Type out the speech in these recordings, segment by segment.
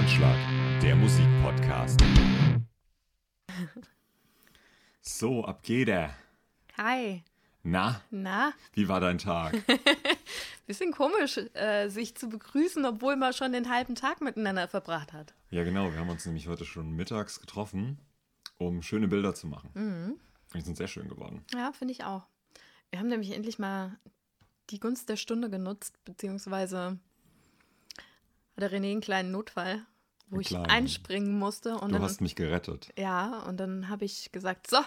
Anschlag, der Musikpodcast. So, ab geht er. Hi. Na, Na, wie war dein Tag? bisschen komisch, äh, sich zu begrüßen, obwohl man schon den halben Tag miteinander verbracht hat. Ja, genau, wir haben uns nämlich heute schon mittags getroffen, um schöne Bilder zu machen. Die sind sehr schön geworden. Ja, finde ich auch. Wir haben nämlich endlich mal die Gunst der Stunde genutzt, beziehungsweise hatte René einen kleinen Notfall, wo ich einspringen musste. Und Du dann, hast mich gerettet. ja, und dann habe ich gesagt, so,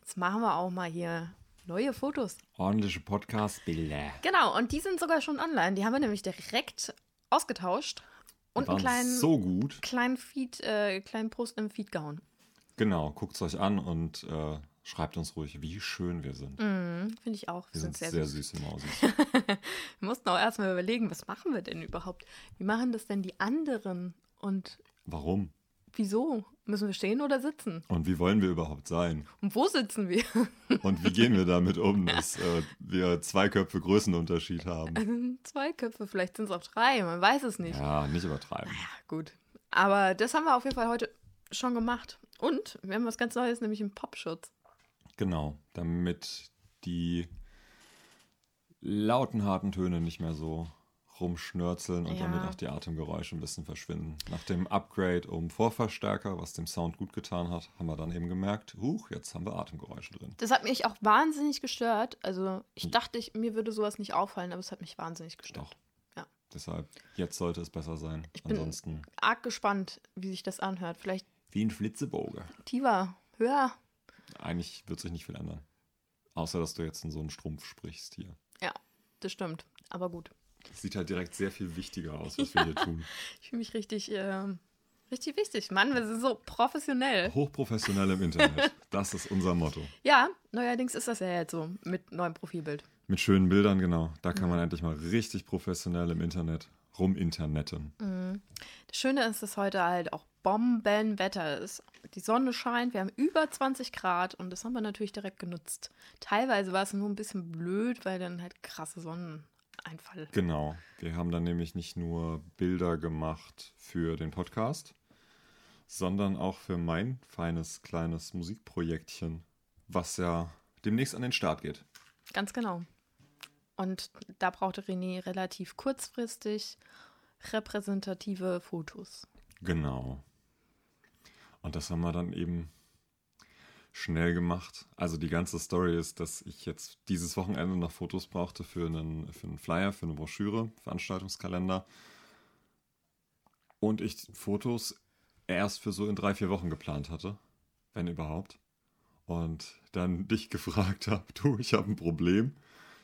jetzt machen wir auch mal hier neue Fotos. Ordentliche Podcast-Bilder. Genau, und die sind sogar schon online. Die haben wir nämlich direkt ausgetauscht und einen kleinen, so gut. kleinen Feed, äh, kleinen Post im Feed gehauen. Genau, guckt es euch an und äh, schreibt uns ruhig, wie schön wir sind. Mhm, Finde ich auch. Wir sind sehr, süß. süße Mausis. Wir mussten auch erstmal überlegen, was machen wir denn überhaupt? Wie machen das denn die anderen? Und Warum? wieso? Müssen wir stehen oder sitzen? Und wie wollen wir überhaupt sein? Und wo sitzen wir? Und wie gehen wir damit um, dass äh, wir zwei Köpfe Größenunterschied haben? Zwei Köpfe, vielleicht sind es auch drei, man weiß es nicht. Ja, nicht übertreiben. Ja, gut. Aber das haben wir auf jeden Fall heute schon gemacht. Und wir haben was ganz Neues, nämlich einen Popschutz. Genau, damit die lauten, harten Töne nicht mehr so rumschnörzeln und Ja. damit auch die Atemgeräusche ein bisschen verschwinden. Nach dem Upgrade um Vorverstärker, was dem Sound gut getan hat, haben wir dann eben gemerkt, huch, jetzt haben wir Atemgeräusche drin. Das hat mich auch wahnsinnig gestört. Also ich dachte, ich, mir würde sowas nicht auffallen, aber es hat mich wahnsinnig gestört. Doch. Ja. Deshalb, jetzt sollte es besser sein. Ich bin- Ansonsten Arg gespannt, wie sich das anhört. Vielleicht wie ein Flitzeboge. tiefer, höher. Eigentlich wird sich nicht viel ändern. Außer, dass du jetzt in so einen Strumpf sprichst hier. Ja, das stimmt. Aber gut. Sieht halt direkt sehr viel wichtiger aus, was wir hier tun. Ich fühle mich richtig, ähm, richtig wichtig. Mann, wir sind so professionell. Hochprofessionell im Internet. Das ist unser Motto. Ja, neuerdings ist das ja jetzt so mit neuem Profilbild. Mit schönen Bildern, genau. Da kann man endlich mal richtig professionell im Internet ruminternetten. Das Schöne ist, dass heute halt auch Bombenwetter ist. Die Sonne scheint, wir haben über 20 Grad und das haben wir natürlich direkt genutzt. Teilweise war es nur ein bisschen blöd, weil dann halt krasse Sonneneinfall. Genau. Wir haben dann nämlich nicht nur Bilder gemacht für den Podcast, sondern auch für mein feines kleines Musikprojektchen, was ja demnächst an den Start geht. Ganz genau. Und da brauchte René relativ kurzfristig repräsentative Fotos. Genau. Und das haben wir dann eben schnell gemacht. Also die ganze Story ist, dass ich jetzt dieses Wochenende noch Fotos brauchte für einen, für einen Flyer, für eine Broschüre, Veranstaltungskalender. Und ich Fotos erst für so in drei, vier Wochen geplant hatte, wenn überhaupt. Und dann dich gefragt habe, du, ich habe ein Problem.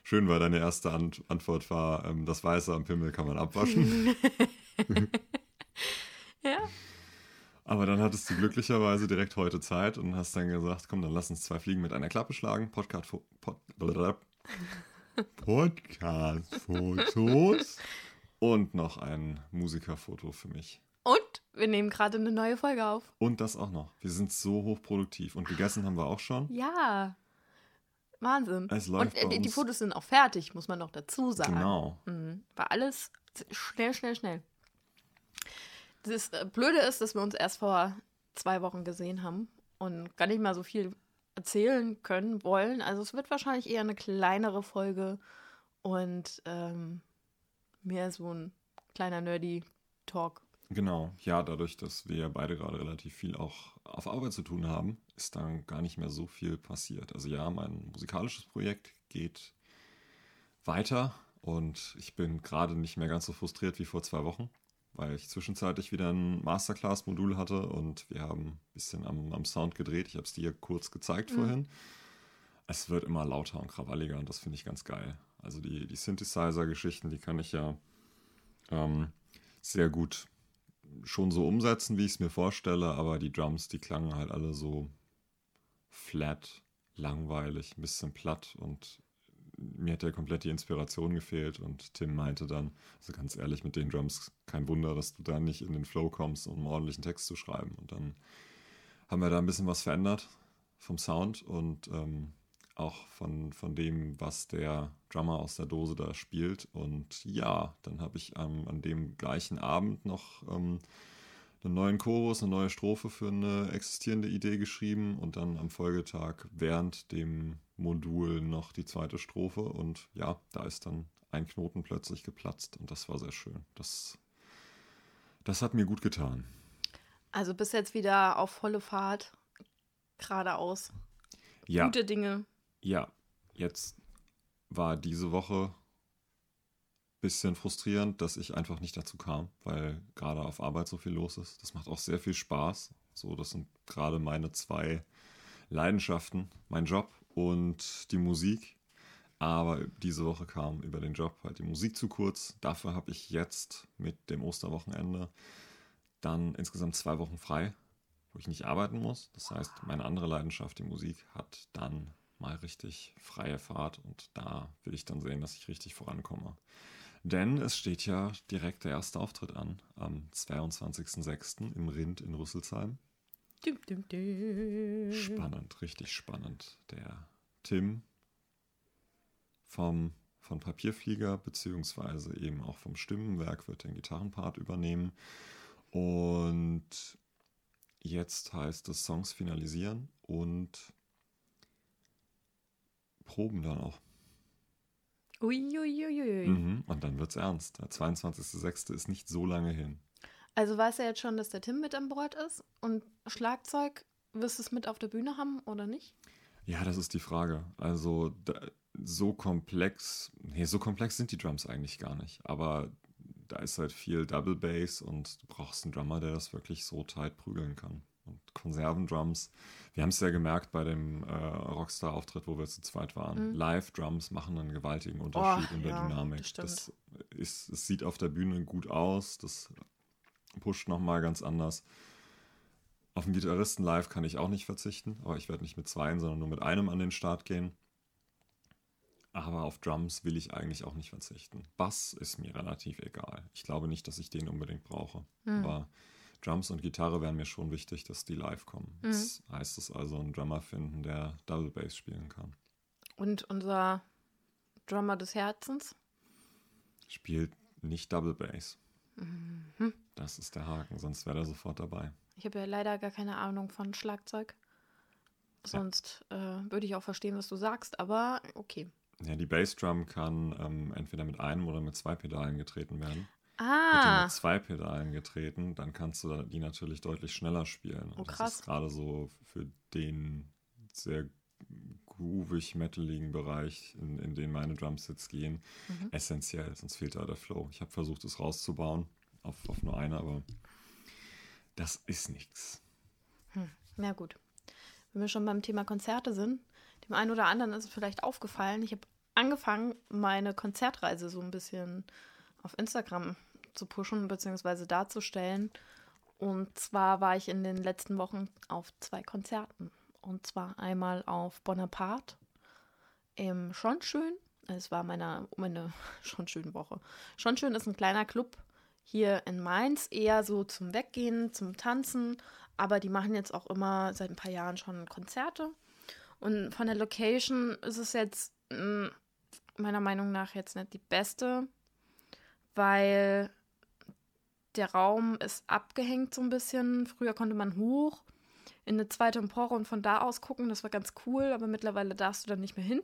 Schön, weil deine erste Ant Antwort war, ähm, das Weiße am Pimmel kann man abwaschen. Ja. Aber dann hattest du glücklicherweise direkt heute Zeit und hast dann gesagt, komm, dann lass uns zwei Fliegen mit einer Klappe schlagen. Podcast Pod, Podcast-Fotos und noch ein Musikerfoto für mich. Und wir nehmen gerade eine neue Folge auf. Und das auch noch. Wir sind so hochproduktiv. Und gegessen haben wir auch schon. Ja. Wahnsinn. Es läuft Und äh, die-. Fotos sind auch fertig, muss man noch dazu sagen. Genau. Mhm. War alles schnell, schnell, schnell. Das Blöde ist, dass wir uns erst vor zwei Wochen gesehen haben und gar nicht mal so viel erzählen können wollen. Also es wird wahrscheinlich eher eine kleinere Folge und ähm, mehr so ein kleiner nerdy Talk. Genau. Ja, dadurch, dass wir beide gerade relativ viel auch auf Arbeit zu tun haben, ist dann gar nicht mehr so viel passiert. Also ja, mein musikalisches Projekt geht weiter und ich bin gerade nicht mehr ganz so frustriert wie vor zwei Wochen, weil ich zwischenzeitlich wieder ein Masterclass-Modul hatte und wir haben ein bisschen am, am Sound gedreht. Ich habe es dir kurz gezeigt vorhin. Es wird immer lauter und krawalliger und das finde ich ganz geil. Also die, die Synthesizer-Geschichten, die kann ich ja ähm, sehr gut schon so umsetzen, wie ich es mir vorstelle, aber die Drums, die klangen halt alle so flat, langweilig, ein bisschen platt und mir hat ja komplett die Inspiration gefehlt und Tim meinte dann, also ganz ehrlich, mit den Drums kein Wunder, dass du da nicht in den Flow kommst, um ordentlichen Text zu schreiben. Und dann haben wir da ein bisschen was verändert vom Sound und ähm, auch von, von dem, was der Drummer aus der Dose da spielt. Und ja, dann habe ich ähm, an dem gleichen Abend noch ähm, einen neuen Chorus, eine neue Strophe für eine existierende Idee geschrieben und dann am Folgetag während dem Modul noch die zweite Strophe. Und ja, da ist dann ein Knoten plötzlich geplatzt und das war sehr schön. Das, das hat mir gut getan. Also bis jetzt wieder auf volle Fahrt, geradeaus. Ja. Gute Dinge. Ja, jetzt war diese Woche bisschen frustrierend, dass ich einfach nicht dazu kam, weil gerade auf Arbeit so viel los ist. Das macht auch sehr viel Spaß. So, das sind gerade meine zwei Leidenschaften, mein Job und die Musik. Aber diese Woche kam über den Job halt die Musik zu kurz. Dafür habe ich jetzt mit dem Osterwochenende dann insgesamt zwei Wochen frei, wo ich nicht arbeiten muss. Das heißt, meine andere Leidenschaft, die Musik, hat dann mal richtig freie Fahrt und da will ich dann sehen, dass ich richtig vorankomme. Denn es steht ja direkt der erste Auftritt an, am 22.06. im Rind in Rüsselsheim. Dum, dum, dum. Spannend, richtig spannend. Der Tim vom, von Papierflieger, beziehungsweise eben auch vom Stimmenwerk, wird den Gitarrenpart übernehmen. Und jetzt heißt es Songs finalisieren und proben dann auch. Uiuiuiui. Mhm. Und dann wird's ernst. Der 22.06. ist nicht so lange hin. Also weißt du jetzt schon, dass der Tim mit an Bord ist? Und Schlagzeug, wirst du es mit auf der Bühne haben oder nicht? Ja, das ist die Frage. Also da, so komplex, nee, so komplex sind die Drums eigentlich gar nicht. Aber da ist halt viel Double Bass und du brauchst einen Drummer, der das wirklich so tight prügeln kann. Und Konservendrums, wir haben es ja gemerkt bei dem äh, Rockstar-Auftritt, wo wir zu zweit waren. Mhm. Live-Drums machen einen gewaltigen Unterschied Oh, in der ja, Dynamik. das. Das ist, es sieht auf der Bühne gut aus, das pusht nochmal ganz anders. Auf den Gitarristen live kann ich auch nicht verzichten, aber ich werde nicht mit zweien, sondern nur mit einem an den Start gehen. Aber auf Drums will ich eigentlich auch nicht verzichten. Bass ist mir relativ egal. Ich glaube nicht, dass ich den unbedingt brauche. Hm. Aber Drums und Gitarre wären mir schon wichtig, dass die live kommen. Mhm. Das heißt es also, einen Drummer finden, der Double Bass spielen kann. Und unser Drummer des Herzens? Spielt nicht Double Bass. Mhm. Das ist der Haken, sonst wäre er sofort dabei. Ich habe ja leider gar keine Ahnung von Schlagzeug. Sonst äh, würde ich auch verstehen, was du sagst, aber okay. Ja, die Bassdrum kann ähm, entweder mit einem oder mit zwei Pedalen getreten werden. Ah, mit zwei Pedalen getreten, dann kannst du die natürlich deutlich schneller spielen. Oh, Und das krass. ist gerade so für den sehr groovig metaligen Bereich, in, in den meine Drums jetzt gehen, Mhm. essentiell. Sonst fehlt da der Flow. Ich habe versucht, es rauszubauen auf, auf nur eine, aber das ist nichts. na gut. Wenn wir schon beim Thema Konzerte sind, dem einen oder anderen ist es vielleicht aufgefallen, ich habe angefangen, meine Konzertreise so ein bisschen auf Instagram zu pushen bzw. darzustellen. Und zwar war ich in den letzten Wochen auf zwei Konzerten. Und zwar einmal auf Bonaparte im Schonschön. Es war meine, meine Schonschön Woche. Schonschön ist ein kleiner Club hier in Mainz, eher so zum Weggehen, zum Tanzen. Aber die machen jetzt auch immer seit ein paar Jahren schon Konzerte. Und von der Location ist es jetzt mh, meiner Meinung nach jetzt nicht die beste, weil der Raum ist abgehängt so ein bisschen. Früher konnte man hoch in eine zweite Empore und von da aus gucken. Das war ganz cool, aber mittlerweile darfst du da nicht mehr hin.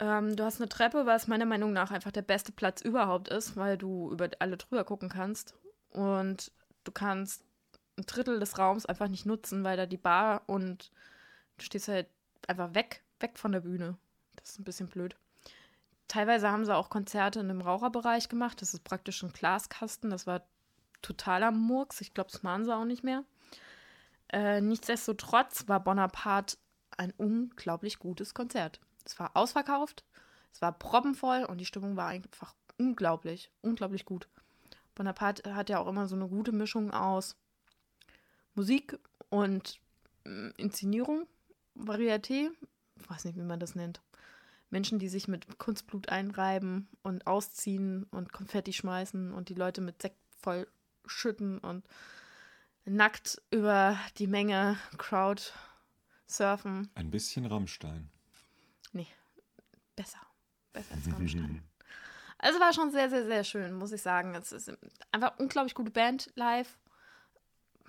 Ähm, du hast eine Treppe, was meiner Meinung nach einfach der beste Platz überhaupt ist, weil du über alle drüber gucken kannst. Und du kannst ein Drittel des Raums einfach nicht nutzen, weil da die Bar und du stehst halt einfach weg, weg von der Bühne. Das ist ein bisschen blöd. Teilweise haben sie auch Konzerte in dem Raucherbereich gemacht. Das ist praktisch ein Glaskasten. Das war totaler Murks. Ich glaube, das machen sie auch nicht mehr. Äh, nichtsdestotrotz war Bonaparte ein unglaublich gutes Konzert. Es war ausverkauft, es war proppenvoll und die Stimmung war einfach unglaublich, unglaublich gut. Bonaparte hat ja auch immer so eine gute Mischung aus Musik und mm, Inszenierung, Varieté, ich weiß nicht, wie man das nennt. Menschen, die sich mit Kunstblut einreiben und ausziehen und Konfetti schmeißen und die Leute mit Sekt voll schütten und nackt über die Menge Crowd surfen. Ein bisschen Rammstein. Besser. Besser als Rammstein. Also war schon sehr, sehr, sehr schön, muss ich sagen. Es ist einfach unglaublich gute Band live.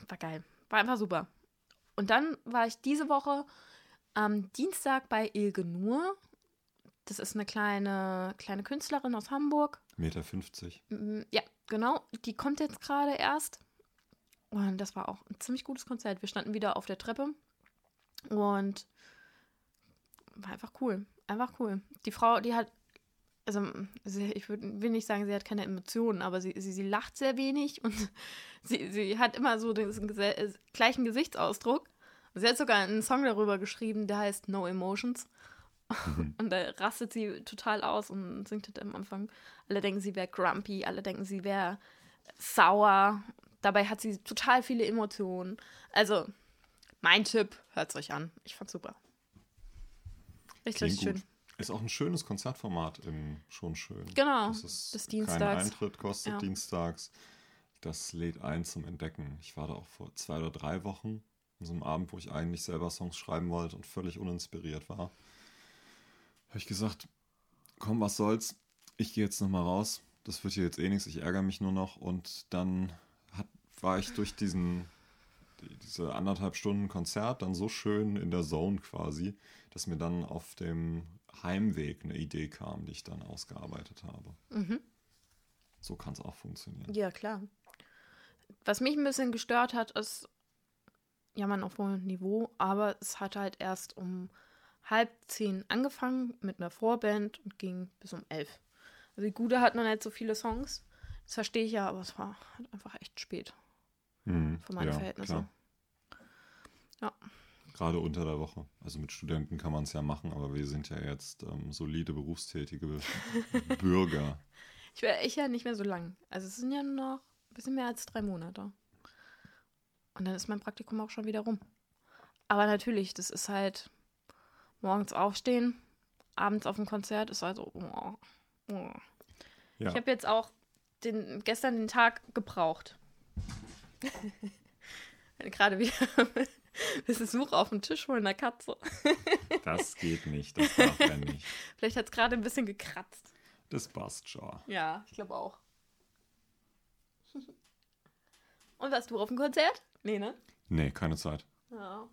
war geil. War einfach super. Und dann war ich diese Woche am Dienstag bei Ilge Nur. Das ist eine kleine, kleine Künstlerin aus Hamburg. Meter 50. Mm, Ja, genau. Die kommt jetzt gerade erst. Und das war auch ein ziemlich gutes Konzert. Wir standen wieder auf der Treppe. Und war einfach cool. Einfach cool. Die Frau, die hat, also sie, ich würd, will nicht sagen, sie hat keine Emotionen, aber sie, sie, sie lacht sehr wenig und sie, sie hat immer so den gleichen Gesichtsausdruck. Sie hat sogar einen Song darüber geschrieben, der heißt No Emotions. Und da rastet sie total aus und singt halt am Anfang. Alle denken, sie wäre grumpy, alle denken, sie wäre sauer. Dabei hat sie total viele Emotionen. Also, mein Tipp, hört's euch an. Ich fand's super. Richtig, richtig schön. Ist auch ein schönes Konzertformat im schon schön. Genau, Das ist kein Dienstags. Eintritt kostet Ja. dienstags. Das lädt ein zum Entdecken. Ich war da auch vor zwei oder drei Wochen an so einem Abend, wo ich eigentlich selber Songs schreiben wollte und völlig uninspiriert war. Habe ich gesagt, komm, was soll's. Ich gehe jetzt nochmal raus. Das wird hier jetzt eh nichts. Ich ärgere mich nur noch. Und dann hat, war ich durch diesen die- diese anderthalb Stunden Konzert dann so schön in der Zone quasi, dass mir dann auf dem Heimweg eine Idee kam, die ich dann ausgearbeitet habe. Mhm. So kann es auch funktionieren. Ja, klar. Was mich ein bisschen gestört hat, ist Jammern auf hohem Niveau, aber es hat halt erst um halb zehn angefangen mit einer Vorband und ging bis um elf. Also die Gude hat noch nicht so viele Songs. Das verstehe ich ja, aber es war halt einfach echt spät Mhm. für meine Ja, Verhältnisse. klar. Ja. Gerade unter der Woche. Also mit Studenten kann man es ja machen, aber wir sind ja jetzt ähm, solide berufstätige Bürger. Ich wäre ich ja nicht mehr so lang. Also es sind ja nur noch ein bisschen mehr als drei Monate. Und dann ist mein Praktikum auch schon wieder rum. Aber natürlich, das ist halt morgens aufstehen, abends auf dem Konzert, ist halt so. Oh, oh. Ja, Ich habe jetzt auch den, gestern den Tag gebraucht. Gerade wieder Besuch auf dem Tisch holen einer Katze. das geht nicht. Das darf er nicht. Vielleicht hat es gerade ein bisschen gekratzt. Das passt schon. Ja, ich glaube auch. Und warst du auf dem Konzert? Nee, ne? Nee, keine Zeit. Ja.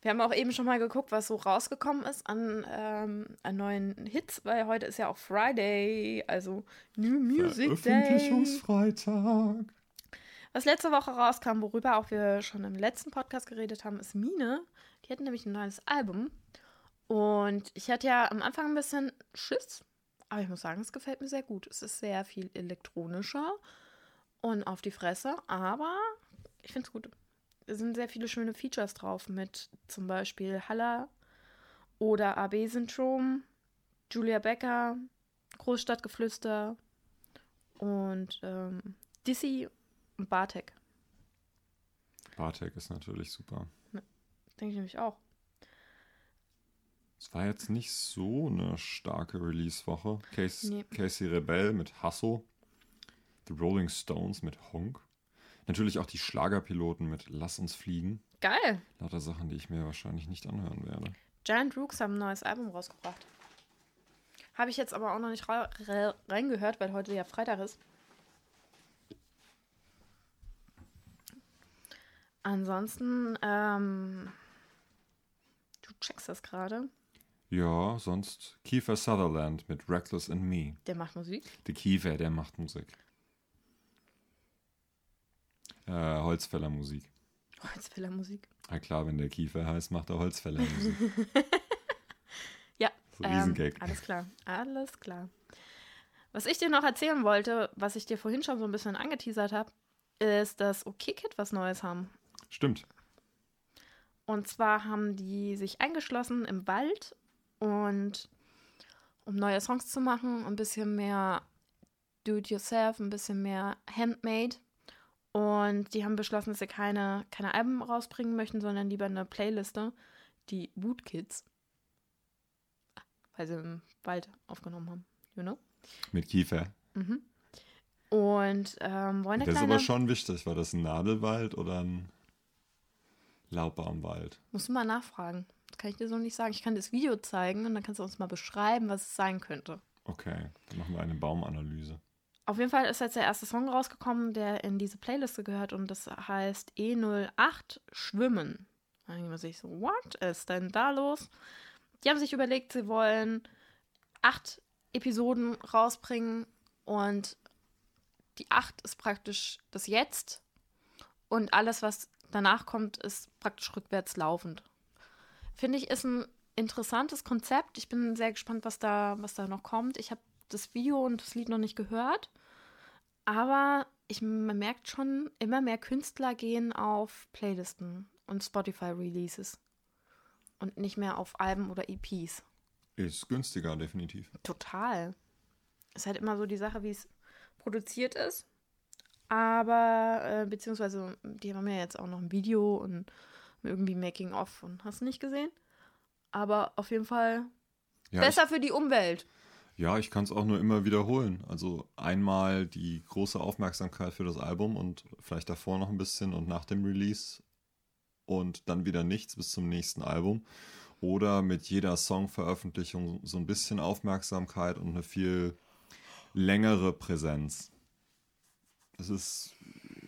Wir haben auch eben schon mal geguckt, was so rausgekommen ist an, ähm, an neuen Hits, weil heute ist ja auch Friday, also New Music Day. Veröffentlichungsfreitag. Was letzte Woche rauskam, worüber auch wir schon im letzten Podcast geredet haben, ist Mine. Die hatten nämlich ein neues Album. Und ich hatte ja am Anfang ein bisschen Schiss, aber ich muss sagen, es gefällt mir sehr gut. Es ist sehr viel elektronischer und auf die Fresse, aber ich finde es gut. Es sind sehr viele schöne Features drauf mit zum Beispiel Halla oder AB-Syndrom, Julia Becker, Großstadtgeflüster und ähm, Dizzy und Bartek. Bartek ist natürlich super. Denke ich nämlich auch. Es war jetzt nicht so eine starke Release-Woche. Casey, Nee. Casey Rebell mit Hasso. The Rolling Stones mit Honk. Natürlich auch die Schlagerpiloten mit Lass uns fliegen. Geil. Lauter Sachen, die ich mir wahrscheinlich nicht anhören werde. Giant Rooks haben ein neues Album rausgebracht. Habe ich jetzt aber auch noch nicht reingehört, weil heute ja Freitag ist. Ansonsten, ähm, du checkst das gerade. Ja, sonst Kiefer Sutherland mit Reckless in Me. Der macht Musik. Der Kiefer, der macht Musik. Äh, Holzfäller Musik. Holzfäller Musik. Ja klar, wenn der Kiefer heißt, macht er Holzfäller Musik. Ja, So ein Riesengag. Ähm, alles klar, alles klar. Was ich dir noch erzählen wollte, was ich dir vorhin schon so ein bisschen angeteasert habe, ist, dass OKKid was Neues haben. Stimmt. Und zwar haben die sich eingeschlossen im Wald und um neue Songs zu machen, ein bisschen mehr Do-it-yourself, ein bisschen mehr Handmade. Und die haben beschlossen, dass sie keine, keine Alben rausbringen möchten, sondern lieber eine Playliste, die Wood Kids, weil sie im Wald aufgenommen haben. You know? Mit Kiefer. Mhm. Und ähm, wollen eine Das ist aber schon wichtig. War das ein Nadelwald oder ein Laubbaumwald? Musst du mal nachfragen. Das kann ich dir so nicht sagen. Ich kann dir das Video zeigen und dann kannst du uns mal beschreiben, was es sein könnte. Okay, dann machen wir eine Baumanalyse. Auf jeden Fall ist jetzt der erste Song rausgekommen, der in diese Playliste gehört und das heißt E08 Schwimmen. Da denkt man sich so, what ist denn da los? Die haben sich überlegt, sie wollen acht Episoden rausbringen und die acht ist praktisch das Jetzt und alles, was danach kommt, ist praktisch rückwärts laufend. Finde ich, ist ein interessantes Konzept. Ich bin sehr gespannt, was da, was da noch kommt. Ich habe das Video und das Lied noch nicht gehört. Aber ich, man merkt schon, immer mehr Künstler gehen auf Playlisten und Spotify-Releases. Und nicht mehr auf Alben oder EPs. Ist günstiger, definitiv. Total. Ist halt immer so die Sache, wie es produziert ist. Aber, äh, beziehungsweise, die haben ja jetzt auch noch ein Video und irgendwie Making-of und hast nicht gesehen? Aber auf jeden Fall Ja, besser für die Umwelt. Ja, ich kann es auch nur immer wiederholen. Also einmal die große Aufmerksamkeit für das Album und vielleicht davor noch ein bisschen und nach dem Release und dann wieder nichts bis zum nächsten Album. Oder mit jeder Songveröffentlichung so ein bisschen Aufmerksamkeit und eine viel längere Präsenz. Es ist,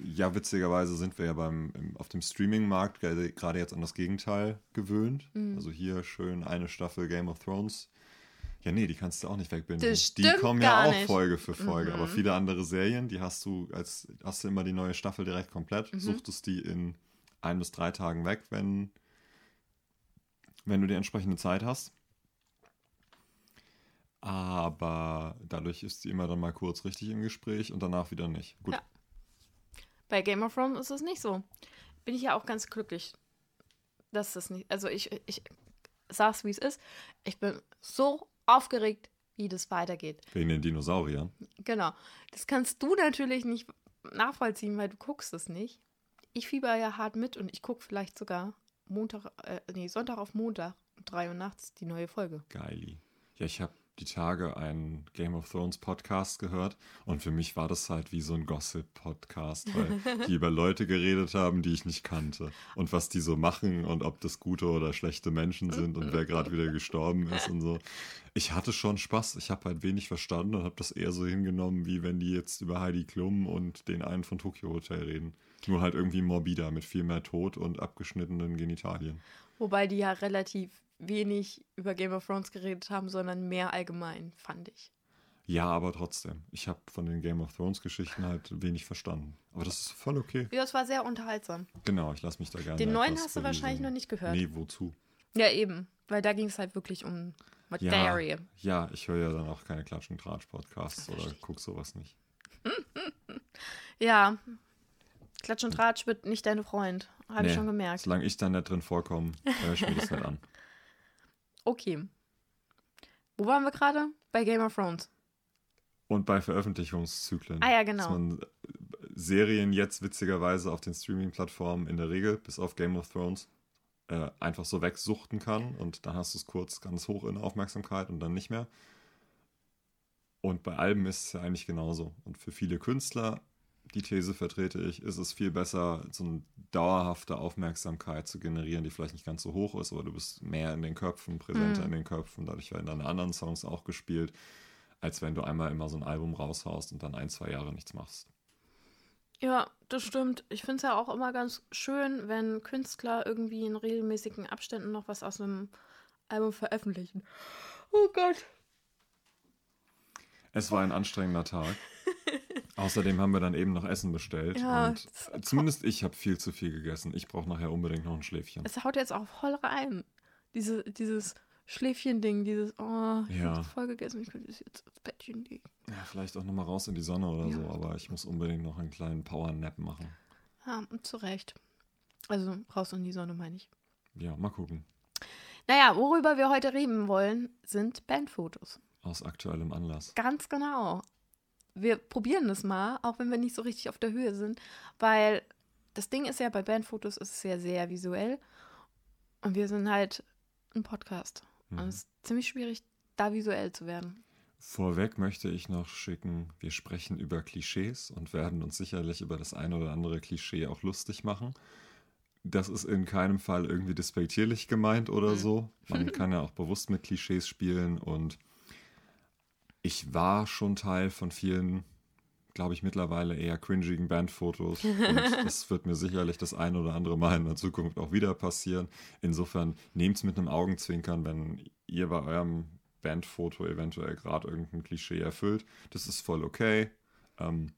ja, witzigerweise sind wir ja beim, im, auf dem Streaming-Markt gerade gerade jetzt an das Gegenteil gewöhnt. Also hier schön eine Staffel Game of Thrones. Ja, nee, die kannst du auch nicht wegbinden. Das die kommen ja auch nicht. Mhm. Folge für Folge. Aber viele andere Serien, die hast du als hast du immer die neue Staffel direkt komplett, Mhm. suchtest die in ein bis drei Tagen weg, wenn, wenn du die entsprechende Zeit hast. Aber dadurch ist sie immer dann mal kurz richtig im Gespräch und danach wieder nicht. Gut, Ja. Bei Game of Thrones ist es nicht so. Bin ich ja auch ganz glücklich, dass das nicht. Also ich, ich sag's, wie es ist. Ich bin so aufgeregt, wie das weitergeht. wegen den Dinosauriern. Genau. Das kannst du natürlich nicht nachvollziehen, weil du guckst es nicht. Ich fieber ja hart mit und ich gucke vielleicht sogar Montag, äh, nee, Sonntag auf Montag um 3 Uhr nachts die neue Folge. Geili. Ja, ich habe die Tage einen Game of Thrones Podcast gehört und für mich war das halt wie so ein Gossip-Podcast, weil die über Leute geredet haben, die ich nicht kannte und was die so machen und ob das gute oder schlechte Menschen sind und wer gerade wieder gestorben ist und so. Ich hatte schon Spaß, ich habe halt wenig verstanden und habe das eher so hingenommen, wie wenn die jetzt über Heidi Klum und den einen von Tokyo Hotel reden. Nur halt irgendwie morbider mit viel mehr Tod und abgeschnittenen Genitalien. Wobei die ja relativ wenig über Game of Thrones geredet haben, sondern mehr allgemein, fand ich. Ja, aber trotzdem. Ich habe von den Game of Thrones Geschichten halt wenig verstanden. Aber das ist voll okay. Ja, es war sehr unterhaltsam. Genau, ich lasse mich da gerne. Den neuen hast du wahrscheinlich noch nicht gehört. Nee, wozu? Ja, eben. Weil da ging es halt wirklich um Materie. Ja, ich höre ja dann auch keine Klatsch- und Tratsch-Podcasts oder Verstehe ich. guck sowas nicht. Ja. Klatsch und Tratsch wird nicht dein Freund. Habe ich Nee, schon gemerkt. Solange ich da nicht drin vorkomme, höre ich mir das nicht an. Okay. Wo waren wir gerade? Bei Game of Thrones. Und bei Veröffentlichungszyklen. Ah ja, genau. Dass man äh, Serien jetzt witzigerweise auf den Streaming-Plattformen in der Regel, bis auf Game of Thrones, äh, einfach so wegsuchten kann und dann hast du es kurz ganz hoch in Aufmerksamkeit und dann nicht mehr. Und bei Alben ist es ja eigentlich genauso. Und für viele Künstler, die These vertrete ich, ist es viel besser, so eine dauerhafte Aufmerksamkeit zu generieren, die vielleicht nicht ganz so hoch ist, aber du bist mehr in den Köpfen, präsenter Mhm. in den Köpfen, dadurch werden deine anderen Songs auch gespielt, als wenn du einmal immer so ein Album raushaust und dann ein, zwei Jahre nichts machst. Ja, das stimmt. Ich finde es ja auch immer ganz schön, wenn Künstler irgendwie in regelmäßigen Abständen noch was aus einem Album veröffentlichen. Oh Gott. Es war ein anstrengender Tag. Außerdem haben wir dann eben noch Essen bestellt. Ja, und zumindest ich habe viel zu viel gegessen. Ich brauche nachher unbedingt noch ein Schläfchen. Es haut jetzt auch voll rein. Diese, dieses Schläfchen-Ding, dieses, oh, ich Ja. habe voll gegessen, ich könnte jetzt ins Bettchen legen. Ja, vielleicht auch nochmal raus in die Sonne oder Ja. so, aber ich muss unbedingt noch einen kleinen Power-Nap machen. Ja, zu Recht. Also raus in die Sonne, meine ich. Ja, mal gucken. Naja, worüber wir heute reden wollen, sind Bandfotos. Aus aktuellem Anlass. Ganz genau. Wir probieren das mal, auch wenn wir nicht so richtig auf der Höhe sind, weil das Ding ist ja, bei Bandfotos ist es ja sehr visuell und wir sind halt ein Podcast. Und Mhm. es ist ziemlich schwierig, da visuell zu werden. Vorweg möchte ich noch schicken, wir sprechen über Klischees und werden uns sicherlich über das eine oder andere Klischee auch lustig machen. Das ist in keinem Fall irgendwie despektierlich gemeint oder Mhm. so. Man kann ja auch bewusst mit Klischees spielen und ich war schon Teil von vielen glaube ich, mittlerweile eher cringigen Bandfotos. Und das wird mir sicherlich das ein oder andere Mal in der Zukunft auch wieder passieren. Insofern nehmt es mit einem Augenzwinkern, wenn ihr bei eurem Bandfoto eventuell gerade irgendein Klischee erfüllt. Das ist voll okay. Ähm,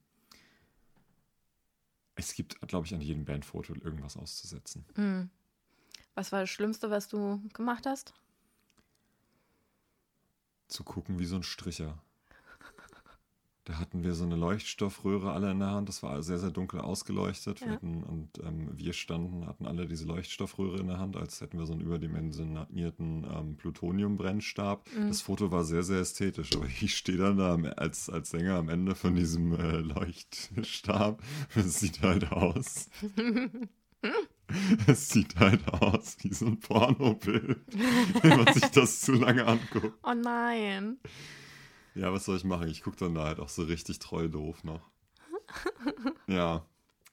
es gibt, glaube ich, an jedem Bandfoto irgendwas auszusetzen. Mhm. Was war das Schlimmste, was du gemacht hast? Zu gucken wie so ein Stricher. Da hatten wir so eine Leuchtstoffröhre alle in der Hand. Das war sehr, sehr dunkel ausgeleuchtet. Ja. Wir hatten, und ähm, wir standen, hatten alle diese Leuchtstoffröhre in der Hand, als hätten wir so einen überdimensionierten ähm, Plutoniumbrennstab. Mhm. Das Foto war sehr, sehr ästhetisch. Aber ich stehe dann da als, als Sänger am Ende von diesem äh, Leuchtstab. Es sieht halt aus. es sieht halt aus wie so ein Pornobild, wenn man sich das zu lange anguckt. Oh nein. Ja, was soll ich machen? Ich gucke dann da halt auch so richtig treu doof noch. ja,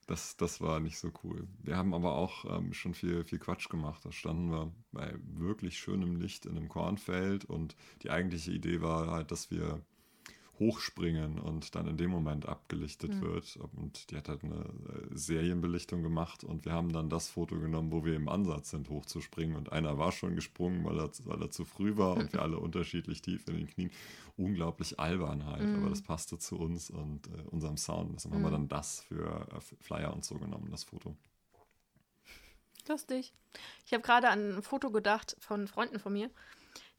das, das war nicht so cool. Wir haben aber auch ähm, schon viel, viel Quatsch gemacht. Da standen wir bei wirklich schönem Licht in einem Kornfeld und die eigentliche Idee war halt, dass wir hochspringen und dann in dem Moment abgelichtet mhm. wird. Und die hat halt eine äh, Serienbelichtung gemacht und wir haben dann das Foto genommen, wo wir im Ansatz sind, hochzuspringen. Und einer war schon gesprungen, weil er, weil er zu früh war und wir alle unterschiedlich tief in den Knien. Unglaublich albern halt, mhm. aber das passte zu uns und äh, unserem Sound. Deshalb mhm. haben wir mhm. dann das für äh, Flyer und so genommen, das Foto. Lustig. Ich habe gerade an ein Foto gedacht von Freunden von mir,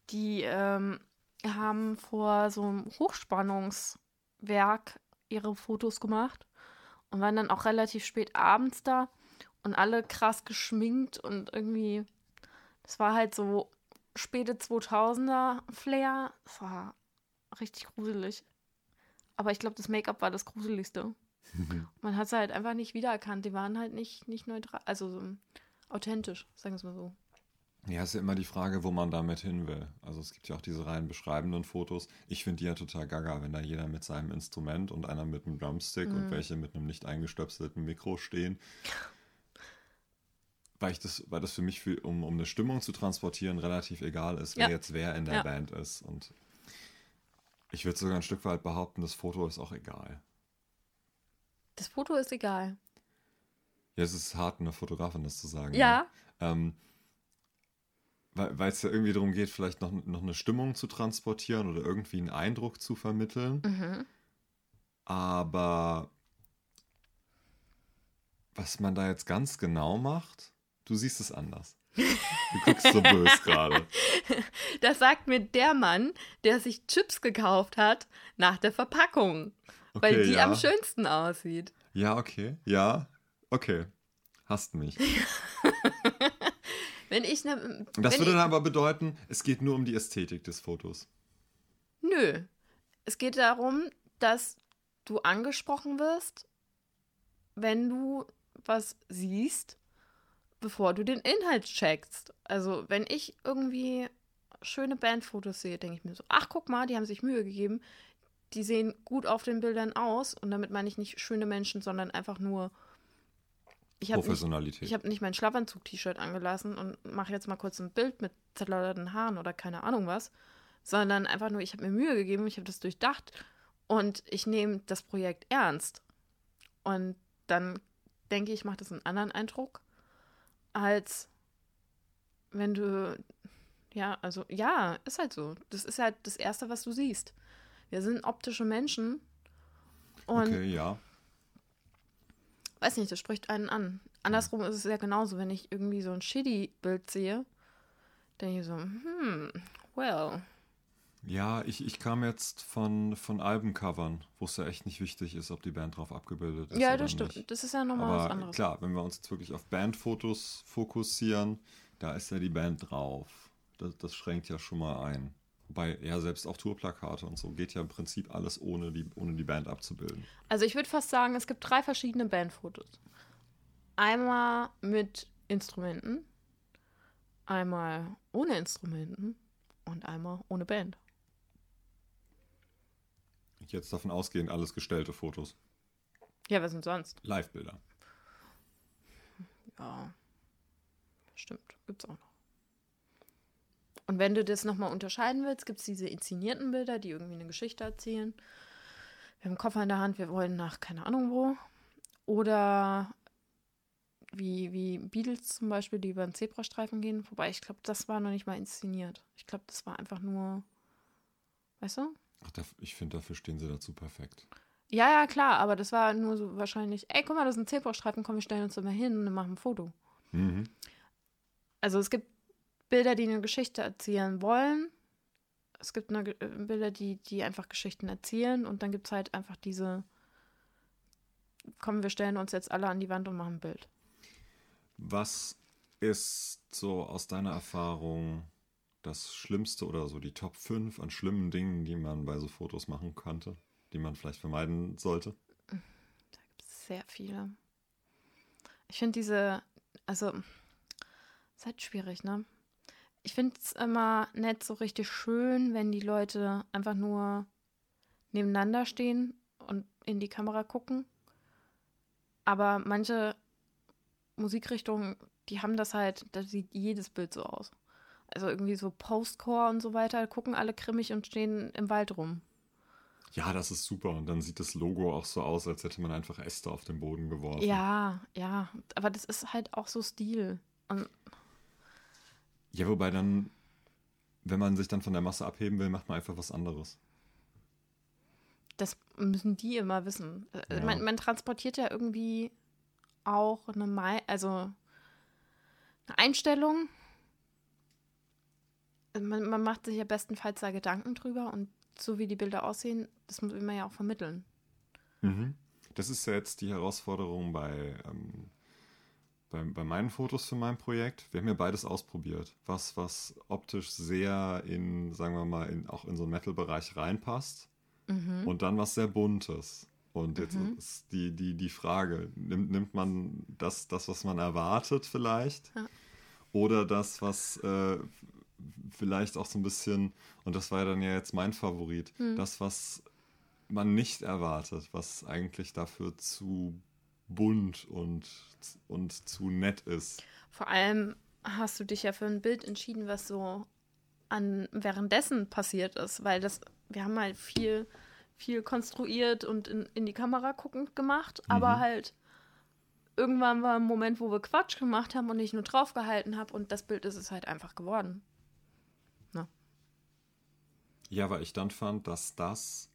die ähm, haben vor so einem Hochspannungswerk ihre Fotos gemacht und waren dann auch relativ spät abends da und alle krass geschminkt und irgendwie, das war halt so späte 2000er Flair. Das war richtig gruselig. Aber ich glaube, das Make-up war das Gruseligste. Man hat sie halt einfach nicht wiedererkannt. Die waren halt nicht, nicht neutral, also so authentisch, sagen wir es mal so. Ja, ist ja immer die Frage, wo man damit hin will. Also es gibt ja auch diese rein beschreibenden Fotos. Ich finde die ja total gaga, wenn da jeder mit seinem Instrument und einer mit einem Drumstick mhm. und welche mit einem nicht eingestöpselten Mikro stehen. Weil, ich das, weil das für mich, für, um, um eine Stimmung zu transportieren, relativ egal ist, wer ja. jetzt wer in der ja. Band ist. Und ich würde sogar ein Stück weit behaupten, das Foto ist auch egal. Das Foto ist egal. Ja, es ist hart, eine Fotografin das zu sagen. Ja. Ne? Ähm, weil es ja irgendwie darum geht, vielleicht noch, noch eine Stimmung zu transportieren oder irgendwie einen Eindruck zu vermitteln. Mhm. Aber was man da jetzt ganz genau macht, du siehst es anders. Du guckst so böse gerade. Das sagt mir der Mann, der sich Chips gekauft hat nach der Verpackung. Okay, weil die ja. am schönsten aussieht. Ja, okay. Ja, okay. Hast mich. Wenn ich ne, Das würde dann aber bedeuten, es geht nur um die Ästhetik des Fotos. Nö. Es geht darum, dass du angesprochen wirst, wenn du was siehst, bevor du den Inhalt checkst. Also, wenn ich irgendwie schöne Bandfotos sehe, denke ich mir so, ach guck mal, die haben sich Mühe gegeben. Die sehen gut auf den Bildern aus. Und damit meine ich nicht schöne Menschen, sondern einfach nur ich habe Professionalität. Nicht, ich habe nicht mein Schlafanzug-T-Shirt angelassen und mache jetzt mal kurz ein Bild mit zerlauterten Haaren oder keine Ahnung was, sondern einfach nur, ich habe mir Mühe gegeben, ich habe das durchdacht und ich nehme das Projekt ernst. Und dann denke ich, macht das einen anderen Eindruck, als wenn du, ja, also ja, ist halt so. Das ist halt das Erste, was du siehst. Wir sind optische Menschen. Und okay, ja weiß nicht, das spricht einen an. Andersrum ist es ja genauso, wenn ich irgendwie so ein Shitty-Bild sehe, denke ich so, hm, well. Ja, ich, ich kam jetzt von, von Albencovern, wo es ja echt nicht wichtig ist, ob die Band drauf abgebildet ist. Ja, das stimmt. Nicht. Das ist ja nochmal was anderes. Klar, wenn wir uns jetzt wirklich auf Bandfotos fokussieren, da ist ja die Band drauf. Das, das schränkt ja schon mal ein. Wobei, ja, selbst auch Tourplakate und so geht ja im Prinzip alles ohne die, ohne die Band abzubilden. Also ich würde fast sagen, es gibt drei verschiedene Bandfotos. Einmal mit Instrumenten, einmal ohne Instrumenten und einmal ohne Band. Ich jetzt davon ausgehen, alles gestellte Fotos. Ja, was sind sonst? Live-Bilder. Ja, stimmt. Gibt's auch noch. Und wenn du das nochmal unterscheiden willst, gibt es diese inszenierten Bilder, die irgendwie eine Geschichte erzählen. wir haben einen Koffer in der Hand, wir wollen nach keine Ahnung wo. Oder wie, wie Beatles zum Beispiel, die über den Zebrastreifen gehen. Wobei ich glaube, das war noch nicht mal inszeniert. Ich glaube, das war einfach nur, weißt du? Ach, ich finde, dafür stehen sie dazu perfekt. Ja, ja, klar, aber das war nur so wahrscheinlich, ey, guck mal, das ist ein Zebrastreifen, komm, wir stellen uns immer hin und machen ein Foto. Mhm. Also es gibt Bilder, die eine Geschichte erzählen wollen. Es gibt eine, äh, Bilder, die, die einfach Geschichten erzählen und dann gibt es halt einfach diese, komm, wir stellen uns jetzt alle an die Wand und machen ein Bild. Was ist so aus deiner Erfahrung das Schlimmste oder so die Top 5 an schlimmen Dingen, die man bei so Fotos machen könnte, die man vielleicht vermeiden sollte? Da gibt es sehr viele. Ich finde diese, also, ist halt schwierig, ne? Ich finde es immer nicht so richtig schön, wenn die Leute einfach nur nebeneinander stehen und in die Kamera gucken. Aber manche Musikrichtungen, die haben das halt, da sieht jedes Bild so aus. Also irgendwie so Postcore und so weiter, gucken alle grimmig und stehen im Wald rum. Ja, das ist super. Und dann sieht das Logo auch so aus, als hätte man einfach Äste auf den Boden geworfen. Ja, ja. Aber das ist halt auch so Stil. Und Ja, wobei dann, wenn man sich dann von der Masse abheben will, macht man einfach was anderes. das müssen die immer wissen. Äh, Ja. Man, man transportiert ja irgendwie auch eine, Mei also eine Einstellung. Also Man, man macht sich ja bestenfalls da Gedanken drüber und so wie die Bilder aussehen, das muss man ja auch vermitteln. Mhm. Das ist ja jetzt die Herausforderung bei, ähm, bei, bei meinen Fotos für mein Projekt. Wir haben ja beides ausprobiert. Was, was optisch sehr in, sagen wir mal, in, auch in so einen Metal-Bereich reinpasst. Mhm. Und dann was sehr Buntes. Und jetzt Mhm. ist die, die, die Frage, nimmt, nimmt man das, das, was man erwartet vielleicht? Ja. Oder das, was äh, vielleicht auch so ein bisschen, und das war ja dann ja jetzt mein Favorit, Hm. das, was man nicht erwartet, was eigentlich dafür zu bunt und, und zu nett ist. Vor allem hast du dich ja für ein Bild entschieden, was so an währenddessen passiert ist, weil das, wir haben halt viel, viel konstruiert und in, in die Kamera guckend gemacht, aber Mhm. halt irgendwann war ein Moment, wo wir Quatsch gemacht haben und ich nur draufgehalten habe und das Bild ist es halt einfach geworden. Ja, weil ich dann fand, dass das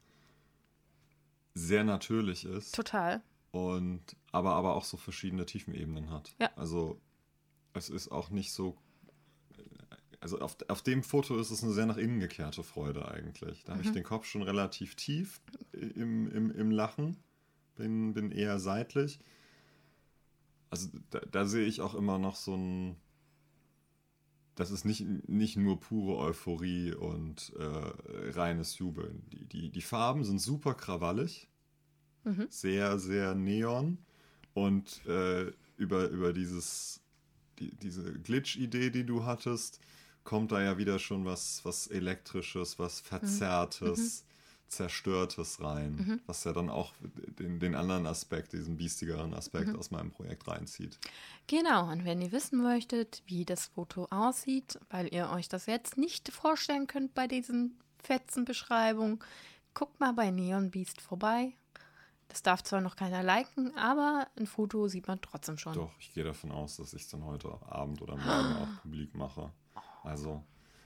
sehr natürlich ist. Total. Und aber aber auch so verschiedene Tiefenebenen hat. Ja. Also es ist auch nicht so also auf, auf dem Foto ist es eine sehr nach innen gekehrte Freude eigentlich. Da habe ich Mhm. den Kopf schon relativ tief im, im, im Lachen, bin, bin eher seitlich. Also da, da sehe ich auch immer noch so ein, das ist nicht, nicht nur pure Euphorie und äh, reines Jubeln. Die, die, die Farben sind super krawallig, Mhm. sehr, sehr neon und äh, über, über dieses, die, diese Glitch-Idee, die du hattest, kommt da ja wieder schon was, was Elektrisches, was Verzerrtes, Zerstörtes rein, Mhm. was ja dann auch den, den anderen Aspekt, diesen biestigeren Aspekt Mhm. aus meinem Projekt reinzieht. Genau, und wenn ihr wissen möchtet, wie das Foto aussieht, weil ihr euch das jetzt nicht vorstellen könnt bei diesen fetzen Beschreibungen, guckt mal bei Neon Beast vorbei. Das darf zwar noch keiner liken, aber ein Foto sieht man trotzdem schon. Doch, ich gehe davon aus, dass ich es dann heute Abend oder morgen auch publik mache. Also,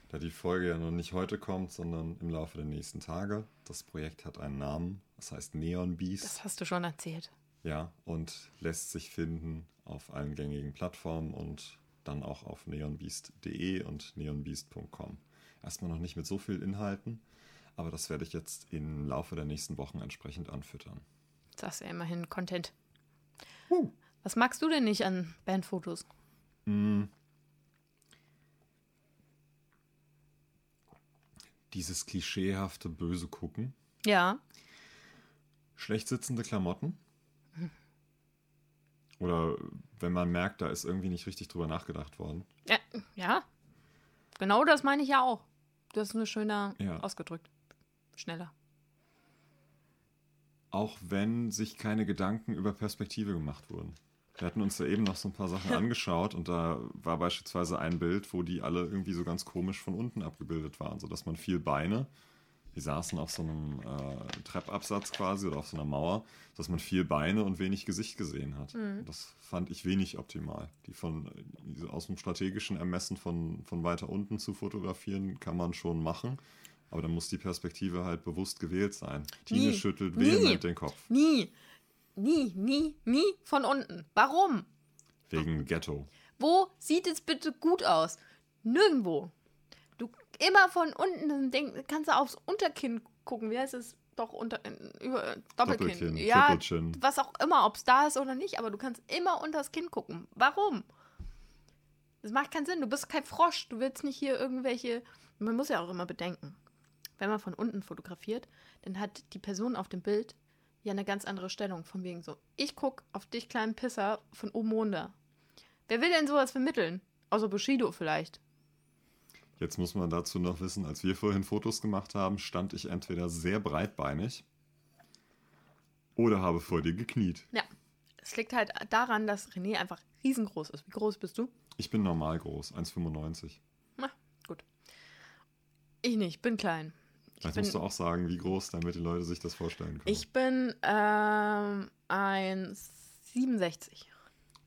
da die Folge ja noch nicht heute kommt, sondern im Laufe der nächsten Tage. Das Projekt hat einen Namen, das heißt Neon Beast. Das hast du schon erzählt. Ja, und lässt sich finden auf allen gängigen Plattformen und dann auch auf neonbeast.de und neonbeast.com. Erstmal noch nicht mit so viel Inhalten, aber das werde ich jetzt im Laufe der nächsten Wochen entsprechend anfüttern. Das ist ja immerhin Content. Uh. Was magst du denn nicht an Bandfotos? Mm. Dieses klischeehafte böse Gucken, Ja, schlecht sitzende Klamotten. Oder wenn man merkt, da ist irgendwie nicht richtig drüber nachgedacht worden. ja, ja. Genau das meine ich ja auch. Du hast nur schöner Ja. ausgedrückt. Schneller. Auch wenn sich keine Gedanken über Perspektive gemacht wurden. Wir hatten uns da eben noch so ein paar Sachen angeschaut und da war beispielsweise ein Bild, wo die alle irgendwie so ganz komisch von unten abgebildet waren, sodass man viel Beine Die saßen auf so einem äh, Treppabsatz quasi oder auf so einer Mauer, dass man viel Beine und wenig Gesicht gesehen hat. Mhm. Das fand ich wenig optimal. Die von aus dem strategischen Ermessen von, von weiter unten zu fotografieren, kann man schon machen. Aber dann muss die Perspektive halt bewusst gewählt sein. Tine Nie. schüttelt vehement den Kopf. Nie, nie, nie, nie von unten. Warum? Wegen Ghetto. Wo sieht es bitte gut aus? Nirgendwo. Du immer von unten denk, kannst du aufs Unterkinn gucken. Wie heißt es? Doch unter über Doppelkinn. Doppelkinn, ja, Triple Chin. was auch immer, ob es da ist oder nicht, aber du kannst immer unters Kinn gucken. Warum? Das macht keinen Sinn. Du bist kein Frosch. Du willst nicht hier irgendwelche. Man muss ja auch immer bedenken, wenn man von unten fotografiert, dann hat die Person auf dem Bild ja eine ganz andere Stellung. Von wegen so, ich guck auf dich, kleinen Pisser, von oben runter. Wer will denn sowas vermitteln? Außer Bushido vielleicht. Jetzt muss man dazu noch wissen, als wir vorhin Fotos gemacht haben, stand ich entweder sehr breitbeinig oder habe vor dir gekniet. Ja. Es liegt halt daran, dass René einfach riesengroß ist. Wie groß bist du? Ich bin normal groß, 1,95. Na, gut. Ich nicht, bin klein. Vielleicht bin, musst du auch sagen, wie groß, damit die Leute sich das vorstellen können. ich bin ähm, 1,67.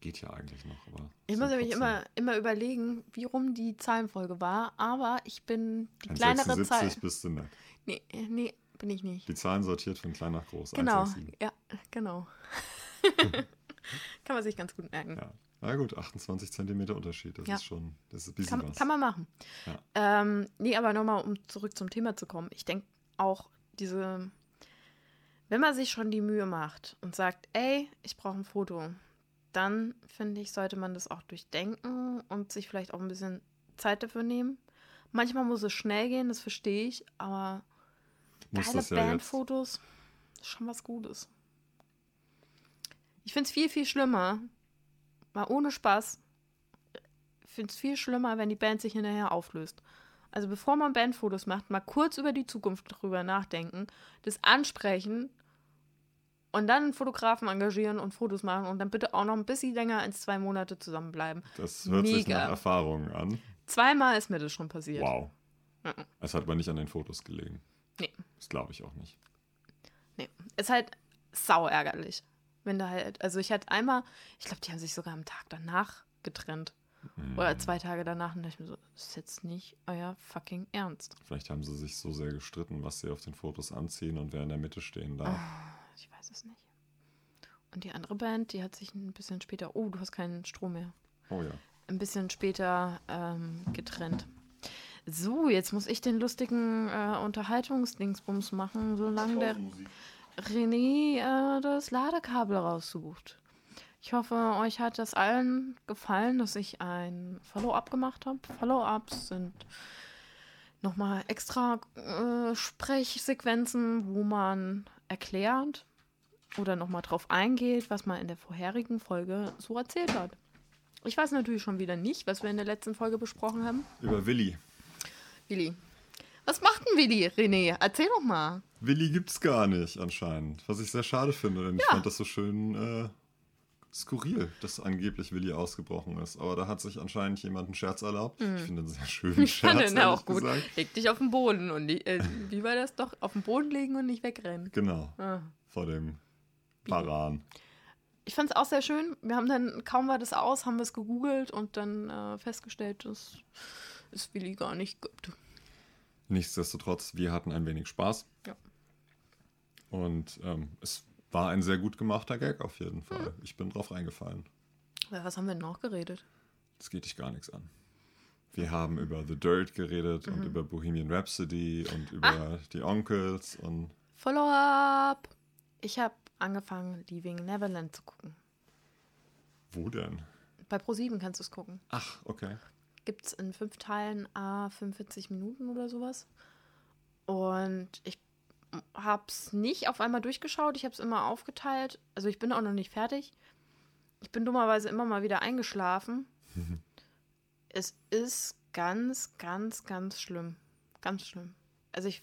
Geht ja eigentlich noch, aber. Ich muss nämlich immer, immer überlegen, wie rum die Zahlenfolge war, aber ich bin die Ein kleinere 76 Zahl. bist du nicht. Nee, nee, bin ich nicht. Die Zahlen sortiert von klein nach groß. Genau, 167. ja, genau. kann man sich ganz gut merken. Ja. Na gut, 28 Zentimeter Unterschied. Das Ja. ist schon, das ist ein bisschen Kann, was. kann man machen. Ja. Ähm, nee, aber nochmal, um zurück zum Thema zu kommen. Ich denke auch, diese, wenn man sich schon die Mühe macht und sagt, ey, ich brauche ein Foto, dann finde ich, sollte man das auch durchdenken und sich vielleicht auch ein bisschen Zeit dafür nehmen. Manchmal muss es schnell gehen, das verstehe ich, aber Muss geile ja. Bandfotos ist schon was Gutes. Ich finde es viel, viel schlimmer, mal ohne Spaß, ich finde es viel schlimmer, wenn die Band sich hinterher auflöst. Also bevor man Bandfotos macht, mal kurz über die Zukunft drüber nachdenken, das ansprechen und dann einen Fotografen engagieren und Fotos machen und dann bitte auch noch ein bisschen länger als zwei Monate zusammenbleiben. Das hört sich Mega. nach Erfahrungen an. Zweimal ist mir das schon passiert. Wow. Mhm. Es hat aber nicht an den Fotos gelegen. Nee. Das glaube ich auch nicht. Nee. Ist halt sau ärgerlich. Wenn da halt, also ich hatte einmal, ich glaube, die haben sich sogar am Tag danach getrennt. Hm. Oder zwei Tage danach und dachte ich mir so, das ist jetzt nicht euer fucking Ernst. Vielleicht haben sie sich so sehr gestritten, was sie auf den Fotos anziehen und wer in der Mitte stehen darf. Ich weiß es nicht. Und die andere Band, die hat sich ein bisschen später, oh, du hast keinen Strom mehr, Oh ja. ein bisschen später ähm, getrennt. So, jetzt muss ich den lustigen äh, Unterhaltungsdingsbums machen, solange der René äh, das Ladekabel raussucht. Ich hoffe, euch hat das allen gefallen, dass ich ein Follow-up gemacht habe. Follow-ups sind nochmal extra äh, Sprechsequenzen, wo man erklärt oder nochmal drauf eingeht, was man in der vorherigen Folge so erzählt hat. Ich weiß natürlich schon wieder nicht, was wir in der letzten Folge besprochen haben. Über Willi. Willi. Was macht denn Willi, René? Erzähl doch mal. Willi gibt's gar nicht anscheinend. Was ich sehr schade finde, denn ich Ja. fand das so schön äh, skurril, dass angeblich Willi ausgebrochen ist. Aber da hat sich anscheinend jemand einen Scherz erlaubt. Ich finde einen sehr schönen Mhm. Ich Scherz. fand den auch gut. Gesagt. Leg dich auf den Boden und die, äh, wie war das doch? Auf den Boden legen und nicht wegrennen. Genau, Ah. vor dem Paran. Ich fand es auch sehr schön. Wir haben dann, kaum war das aus, haben wir es gegoogelt und dann äh, festgestellt, dass es Willi gar nicht gibt. Nichtsdestotrotz, wir hatten ein wenig Spaß. Ja. Und ähm, es war ein sehr gut gemachter Gag auf jeden Fall. Mhm. Ich bin drauf reingefallen. Was haben wir denn noch geredet? Das geht dich gar nichts an. Wir haben über The Dirt geredet Mhm. und über Bohemian Rhapsody und Ah. über die Onkels und Follow-up. Ich habe angefangen, Leaving Neverland zu gucken. wo denn? Bei Pro7 kannst du es gucken. Ach, okay. Gibt es in fünf Teilen, a 45 Minuten oder sowas. Und ich habe es nicht auf einmal durchgeschaut. Ich habe es immer aufgeteilt. Also ich bin auch noch nicht fertig. Ich bin dummerweise immer mal wieder eingeschlafen. es ist ganz, ganz, ganz schlimm. Ganz schlimm. Also ich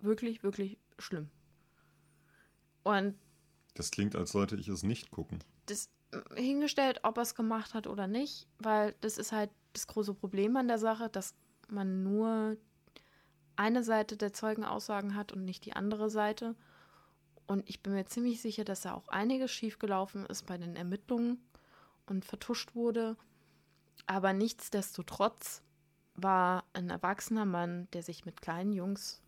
wirklich, wirklich schlimm. Und Das klingt, als sollte ich es nicht gucken. das hingestellt, ob er es gemacht hat oder nicht, weil das ist halt das große Problem an der Sache, dass man nur eine Seite der Zeugenaussagen hat und nicht die andere Seite. Und ich bin mir ziemlich sicher, dass da auch einiges schiefgelaufen ist bei den Ermittlungen und vertuscht wurde. Aber nichtsdestotrotz war ein erwachsener Mann, der sich mit kleinen Jungs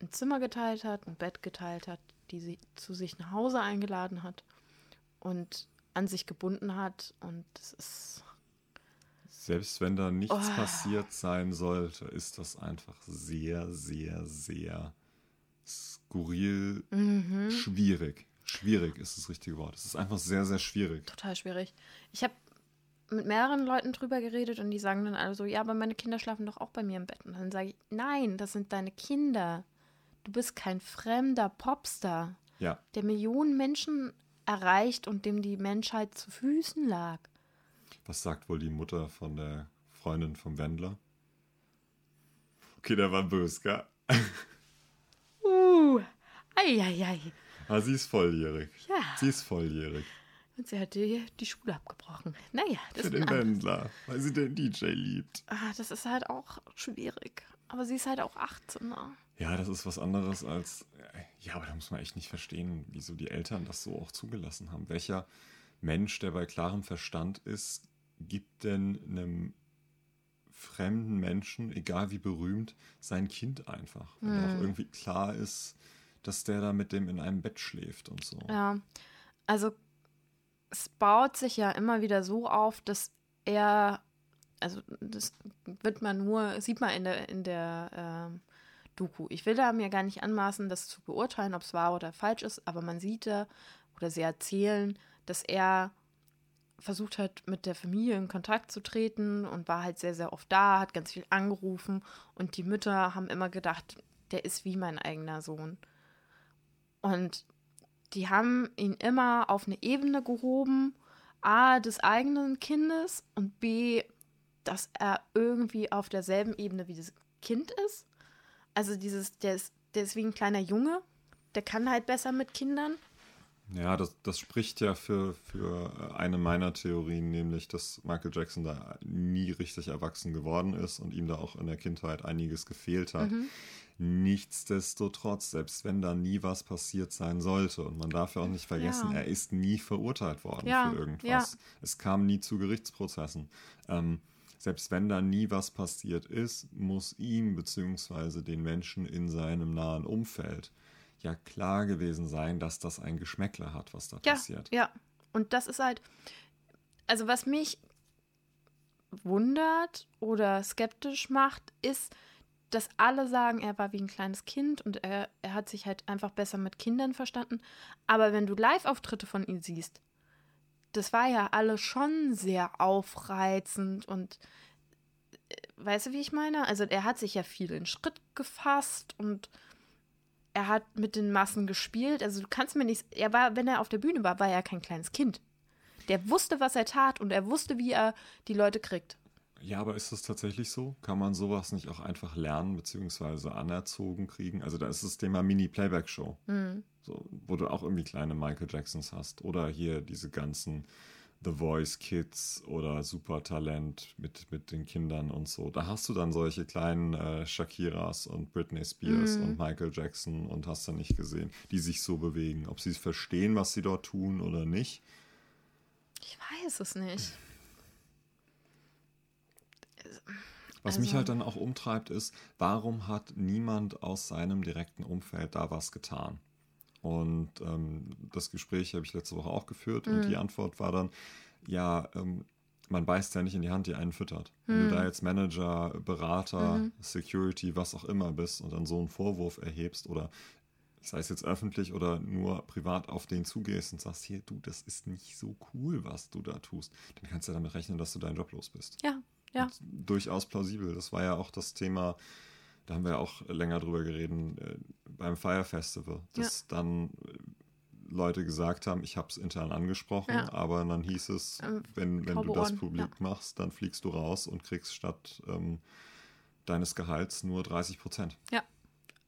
ein Zimmer geteilt hat, ein Bett geteilt hat, die sie zu sich nach Hause eingeladen hat und an sich gebunden hat. Und das ist. Selbst wenn da nichts Oh. passiert sein sollte, ist das einfach sehr, sehr, sehr skurril, Mhm. schwierig. Schwierig ist das richtige Wort. Es ist einfach sehr, sehr schwierig. Total schwierig. Ich habe mit mehreren Leuten drüber geredet und die sagen dann alle so, ja, aber meine Kinder schlafen doch auch bei mir im Bett. Und dann sage ich, nein, das sind deine Kinder. Du bist kein fremder Popstar, Ja, der Millionen Menschen erreicht und dem die Menschheit zu Füßen lag. was sagt wohl die Mutter von der Freundin vom Wendler? Okay, der war böse, gell? Uh, eieiei. Ah, sie ist volljährig. Ja. Sie ist volljährig. Und sie hat die, die Schule abgebrochen. Naja, das Für ist den Wendler, weil sie den DJ liebt. ah, Das ist halt auch schwierig. Aber sie ist halt auch 18. Ne? Ja, das ist was anderes als. Ja, aber da muss man echt nicht verstehen, wieso die Eltern das so auch zugelassen haben. Welcher Mensch, der bei klarem Verstand ist, gibt denn einem fremden Menschen, egal wie berühmt, sein Kind einfach? Wenn auch irgendwie klar ist, dass der da mit dem in einem Bett schläft und so. Ja, also es baut sich ja immer wieder so auf, dass er, also das wird man nur, sieht man in der, in der ähm, Doku. Ich will da mir gar nicht anmaßen, das zu beurteilen, ob es wahr oder falsch ist, aber man sieht da oder sie erzählen, dass er versucht hat, mit der Familie in Kontakt zu treten und war halt sehr, sehr oft da, hat ganz viel angerufen und die Mütter haben immer gedacht, der ist wie mein eigener Sohn. Und die haben ihn immer auf eine Ebene gehoben, A, des eigenen Kindes und B, dass er irgendwie auf derselben Ebene wie das Kind ist. Also dieses, der ist, der ist wie ein kleiner Junge, der kann halt besser mit Kindern. Ja, das, das spricht ja für, für eine meiner Theorien, nämlich, dass Michael Jackson da nie richtig erwachsen geworden ist und ihm da auch in der Kindheit einiges gefehlt hat. Mhm. Nichtsdestotrotz, selbst wenn da nie was passiert sein sollte, und man darf ja auch nicht vergessen, Ja. er ist nie verurteilt worden Ja, für irgendwas. ja. Es kam nie zu Gerichtsprozessen. Ähm, selbst wenn da nie was passiert ist, muss ihm bzw. den Menschen in seinem nahen Umfeld ja klar gewesen sein, dass das ein Geschmäckler hat, was da Ja, passiert. ja. Und das ist halt, also was mich wundert oder skeptisch macht, ist, dass alle sagen, er war wie ein kleines Kind und er, er hat sich halt einfach besser mit Kindern verstanden. Aber wenn du Live-Auftritte von ihm siehst, das war ja alles schon sehr aufreizend und äh, weißt du, wie ich meine? Also er hat sich ja viel in Schritt gefasst und er hat mit den Massen gespielt. Also du kannst mir nicht, er war, wenn er auf der Bühne war, war er kein kleines Kind. Der wusste, was er tat und er wusste, wie er die Leute kriegt. Ja, aber ist das tatsächlich so? Kann man sowas nicht auch einfach lernen bzw. anerzogen kriegen? Also da ist das Thema Mini-Playback-Show, Hm. so, wo du auch irgendwie kleine Michael Jacksons hast. Oder hier diese ganzen The Voice Kids oder Supertalent mit, mit den Kindern und so. Da hast du dann solche kleinen äh, Shakiras und Britney Spears Mhm. und Michael Jackson und hast du nicht gesehen, die sich so bewegen. Ob sie es verstehen, was sie dort tun oder nicht. Ich weiß es nicht. Was Also- mich halt dann auch umtreibt, ist, warum hat niemand aus seinem direkten Umfeld da was getan? Und ähm, das Gespräch habe ich letzte Woche auch geführt und Mhm. die Antwort war dann, ja, ähm, man beißt ja nicht in die Hand, die einen füttert. Wenn Mhm. du da jetzt Manager, Berater, Security, was auch immer bist und dann so einen Vorwurf erhebst oder sei es jetzt öffentlich oder nur privat auf den zugehst und sagst, hier, du, das ist nicht so cool, was du da tust, dann kannst du ja damit rechnen, dass du deinen Job los bist. Ja, ja. Durchaus plausibel. Das war ja auch das Thema, da haben wir ja auch länger drüber geredet, äh, beim Fire Festival, dass dann äh, Leute gesagt haben, ich habe es intern angesprochen, Ja. aber dann hieß es, Ähm, wenn, wenn du das publik machst, dann fliegst du raus und kriegst statt ähm, deines Gehalts nur 30 Prozent.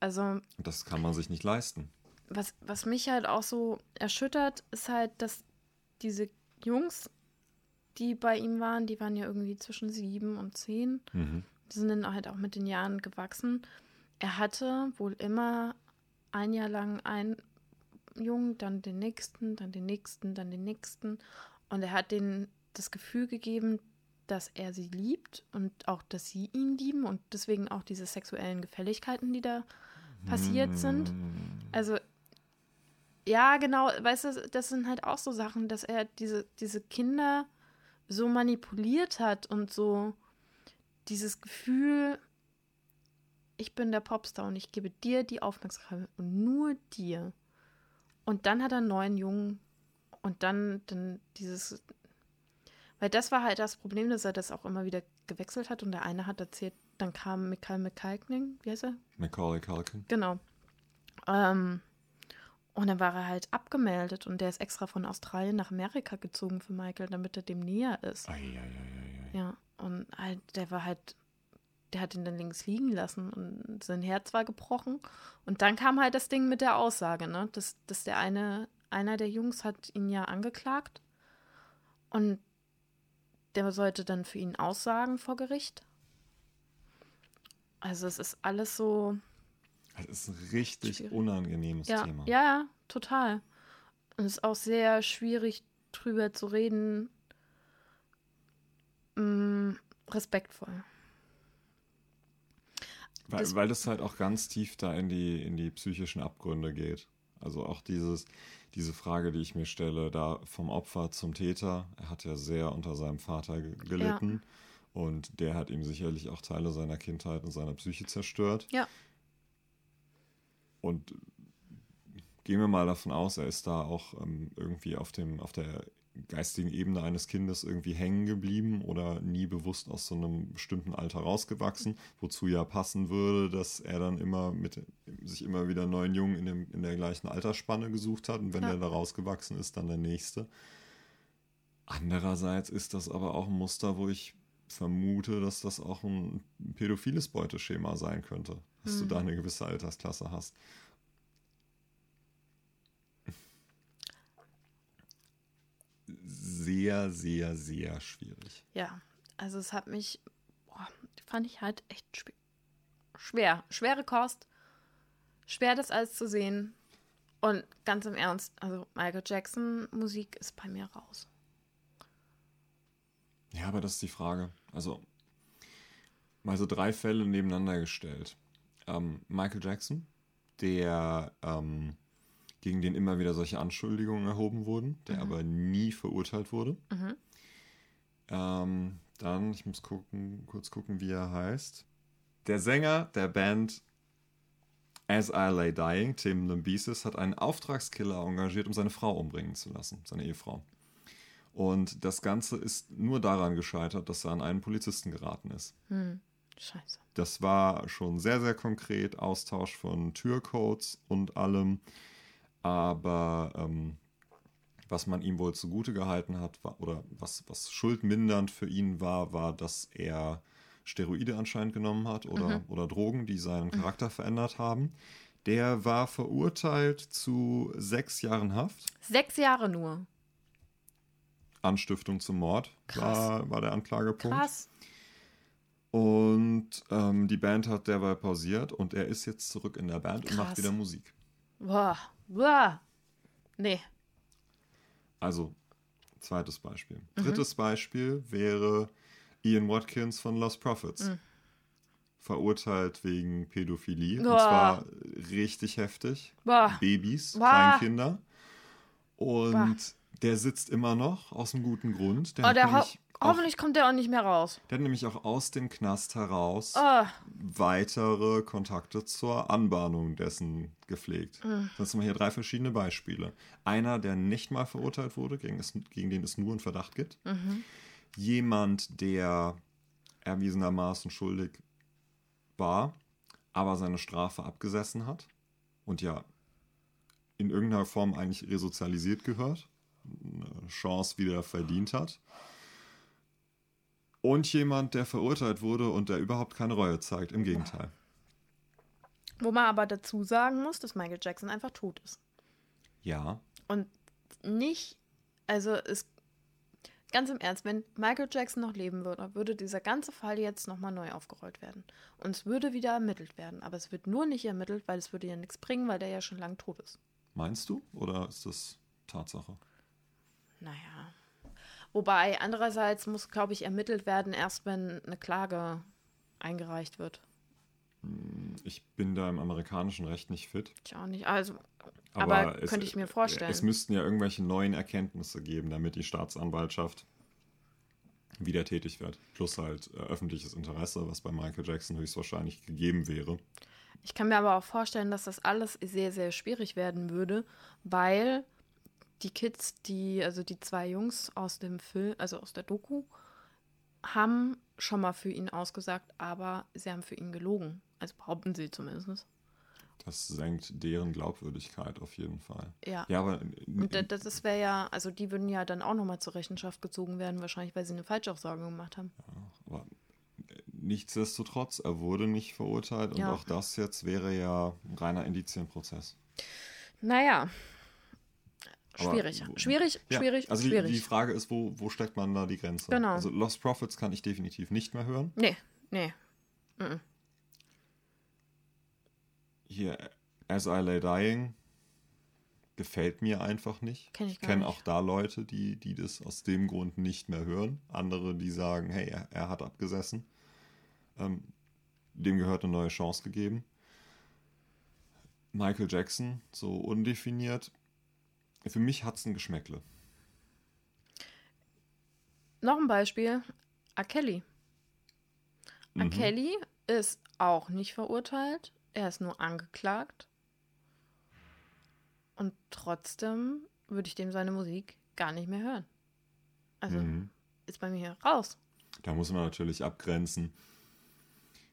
Also Und das kann man sich nicht leisten. was, was mich halt auch so erschüttert, ist halt, dass diese Jungs, die bei ihm waren, die waren ja irgendwie zwischen sieben und zehn, Mhm. die sind dann halt auch mit den Jahren gewachsen. Er hatte wohl immer ein Jahr lang einen Jungen, dann den nächsten, dann den nächsten, dann den nächsten. Und er hat denen das Gefühl gegeben, dass er sie liebt und auch, dass sie ihn lieben und deswegen auch diese sexuellen Gefälligkeiten, die da passiert sind. Hm. Also, ja, genau, weißt du, das sind halt auch so Sachen, dass er diese, diese Kinder so manipuliert hat und so dieses Gefühl, ich bin der Popstar und ich gebe dir die Aufmerksamkeit und nur dir. Und dann hat er einen neuen Jungen und dann, dann dieses, weil das war halt das Problem, dass er das auch immer wieder gewechselt hat und der eine hat erzählt, dann kam Michael McCalkning, wie heißt er? Macaulay Culkin. Genau. Ähm, und dann war er halt abgemeldet und der ist extra von Australien nach Amerika gezogen für Michael, damit er dem näher ist. Eieieiei. Ja, und halt, der war halt, der hat ihn dann links liegen lassen und sein Herz war gebrochen. Und dann kam halt das Ding mit der Aussage, ne? Dass, dass der eine, einer der Jungs hat ihn ja angeklagt und der sollte dann für ihn aussagen vor Gericht. Also es ist alles so, Das ist ein richtig Schwierig. unangenehmes ja, Thema. ja, ja, total. Und es ist auch sehr schwierig drüber zu reden. Mm, respektvoll. Weil, Das- weil das halt auch ganz tief da in die, in die psychischen Abgründe geht. Also auch dieses, diese Frage, die ich mir stelle, da vom Opfer zum Täter. Er hat ja sehr unter seinem Vater ge- gelitten. Und der hat ihm sicherlich auch Teile seiner Kindheit und seiner Psyche zerstört. Ja. Und gehen wir mal davon aus, er ist da auch ähm, irgendwie auf, dem, auf der geistigen Ebene eines Kindes irgendwie hängen geblieben oder nie bewusst aus so einem bestimmten Alter rausgewachsen, wozu ja passen würde, dass er dann immer mit sich immer wieder einen neuen Jungen in, dem, in der gleichen Altersspanne gesucht hat und wenn Ja. der da rausgewachsen ist, dann der nächste. Andererseits ist das aber auch ein Muster, wo ich vermute, dass das auch ein pädophiles Beuteschema sein könnte, dass du Mhm. da eine gewisse Altersklasse hast. Sehr, sehr, sehr schwierig. Ja, also es hat mich, boah, fand ich halt echt schwer. Schwer, schwere Kost. Schwer, das alles zu sehen. Und ganz im Ernst, also Michael Jackson Musik ist bei mir raus. Ja, aber das ist die Frage. Also, mal so drei Fälle nebeneinander gestellt. Ähm, Michael Jackson, der ähm, gegen den immer wieder solche Anschuldigungen erhoben wurden, der Mhm. aber nie verurteilt wurde. Mhm. Ähm, dann, ich muss gucken, kurz gucken, wie er heißt. Der Sänger der Band As I Lay Dying, Tim Lambesis, hat einen Auftragskiller engagiert, um seine Frau umbringen zu lassen, seine Ehefrau. Und das Ganze ist nur daran gescheitert, dass er an einen Polizisten geraten ist. Hm. Scheiße. Das war schon sehr, sehr konkret, Austausch von Türcodes und allem. Aber ähm, was man ihm wohl zugute gehalten hat, war, oder was, was schuldmindernd für ihn war, war, dass er Steroide anscheinend genommen hat oder, oder Drogen, die seinen Charakter verändert haben. Der war verurteilt zu sechs Jahren Haft. Sechs Jahre nur. Anstiftung zum Mord Krass. war, war der Anklagepunkt. Krass. Und ähm, die Band hat derweil pausiert und er ist jetzt zurück in der Band und macht Krass. wieder Musik. Boah. Boah. Nee. Also, zweites Beispiel. Mhm. Drittes Beispiel wäre Ian Watkins von Lost Prophets. Mhm. Verurteilt wegen Pädophilie. Und Boah. zwar richtig heftig. Boah. Babys, Boah. Kleinkinder. Und. Der sitzt immer noch aus einem guten Grund. Der, Oh, der ho nämlich auch, hoffentlich kommt der auch nicht mehr raus. der hat nämlich auch aus dem Knast heraus Oh. weitere Kontakte zur Anbahnung dessen gepflegt. Mhm. Das sind hier drei verschiedene Beispiele. Einer, der nicht mal verurteilt wurde, gegen, es, gegen den es nur einen Verdacht gibt. Mhm. Jemand, der erwiesenermaßen schuldig war, aber seine Strafe abgesessen hat und ja in irgendeiner Form eigentlich resozialisiert gehört, Chance wieder verdient hat. Und jemand, der verurteilt wurde und der überhaupt keine Reue zeigt. Im Gegenteil. Wo man aber dazu sagen muss, dass Michael Jackson einfach tot ist. Ja, Und nicht, also es, ganz im Ernst, wenn Michael Jackson noch leben würde, würde dieser ganze Fall jetzt nochmal neu aufgerollt werden. Und es würde wieder ermittelt werden. Aber es wird nur nicht ermittelt, weil es würde ja nichts bringen, weil der ja schon lang tot ist. Meinst du? Oder ist das Tatsache? Naja. Wobei, andererseits muss, glaube ich, ermittelt werden, erst wenn eine Klage eingereicht wird. Ich bin da im amerikanischen Recht nicht fit. Ich auch nicht. Also, aber, es- könnte ich mir vorstellen. Es müssten ja irgendwelche neuen Erkenntnisse geben, damit die Staatsanwaltschaft wieder tätig wird. Plus halt äh, öffentliches Interesse, was bei Michael Jackson höchstwahrscheinlich gegeben wäre. Ich kann mir aber auch vorstellen, dass das alles sehr, sehr schwierig werden würde, weil die Kids, die, also die zwei Jungs aus dem Film, also aus der Doku, haben schon mal für ihn ausgesagt, aber sie haben für ihn gelogen. Also behaupten sie zumindest. Das senkt deren Glaubwürdigkeit auf jeden Fall. Ja. Ja, aber Und da- das, das wäre ja, also die würden ja dann auch nochmal zur Rechenschaft gezogen werden, wahrscheinlich, weil sie eine Falschaussage gemacht haben. Aber nichtsdestotrotz, er wurde nicht verurteilt und Ja. auch das jetzt wäre ja ein reiner Indizienprozess. Naja. Aber Schwierig. Schwierig, Ja, schwierig, also die, schwierig. die Frage ist, wo, wo steckt man da die Grenze? Genau. Also Lost Profits kann ich definitiv nicht mehr hören. nee, nee. Hier, As I Lay Dying gefällt mir einfach nicht. Kenn ich ich gar kenne nicht. auch da Leute, die, die das aus dem Grund nicht mehr hören. Andere, die sagen, hey, er, er hat abgesessen. Ähm, dem gehört eine neue Chance gegeben. Michael Jackson, so undefiniert. Für mich hat es ein Geschmäckle. Noch ein Beispiel. R. Kelly. Mhm. Kelly ist auch nicht verurteilt. Er ist nur angeklagt. Und trotzdem würde ich dem seine Musik gar nicht mehr hören. Also Mhm. ist bei mir raus. Da muss man natürlich abgrenzen.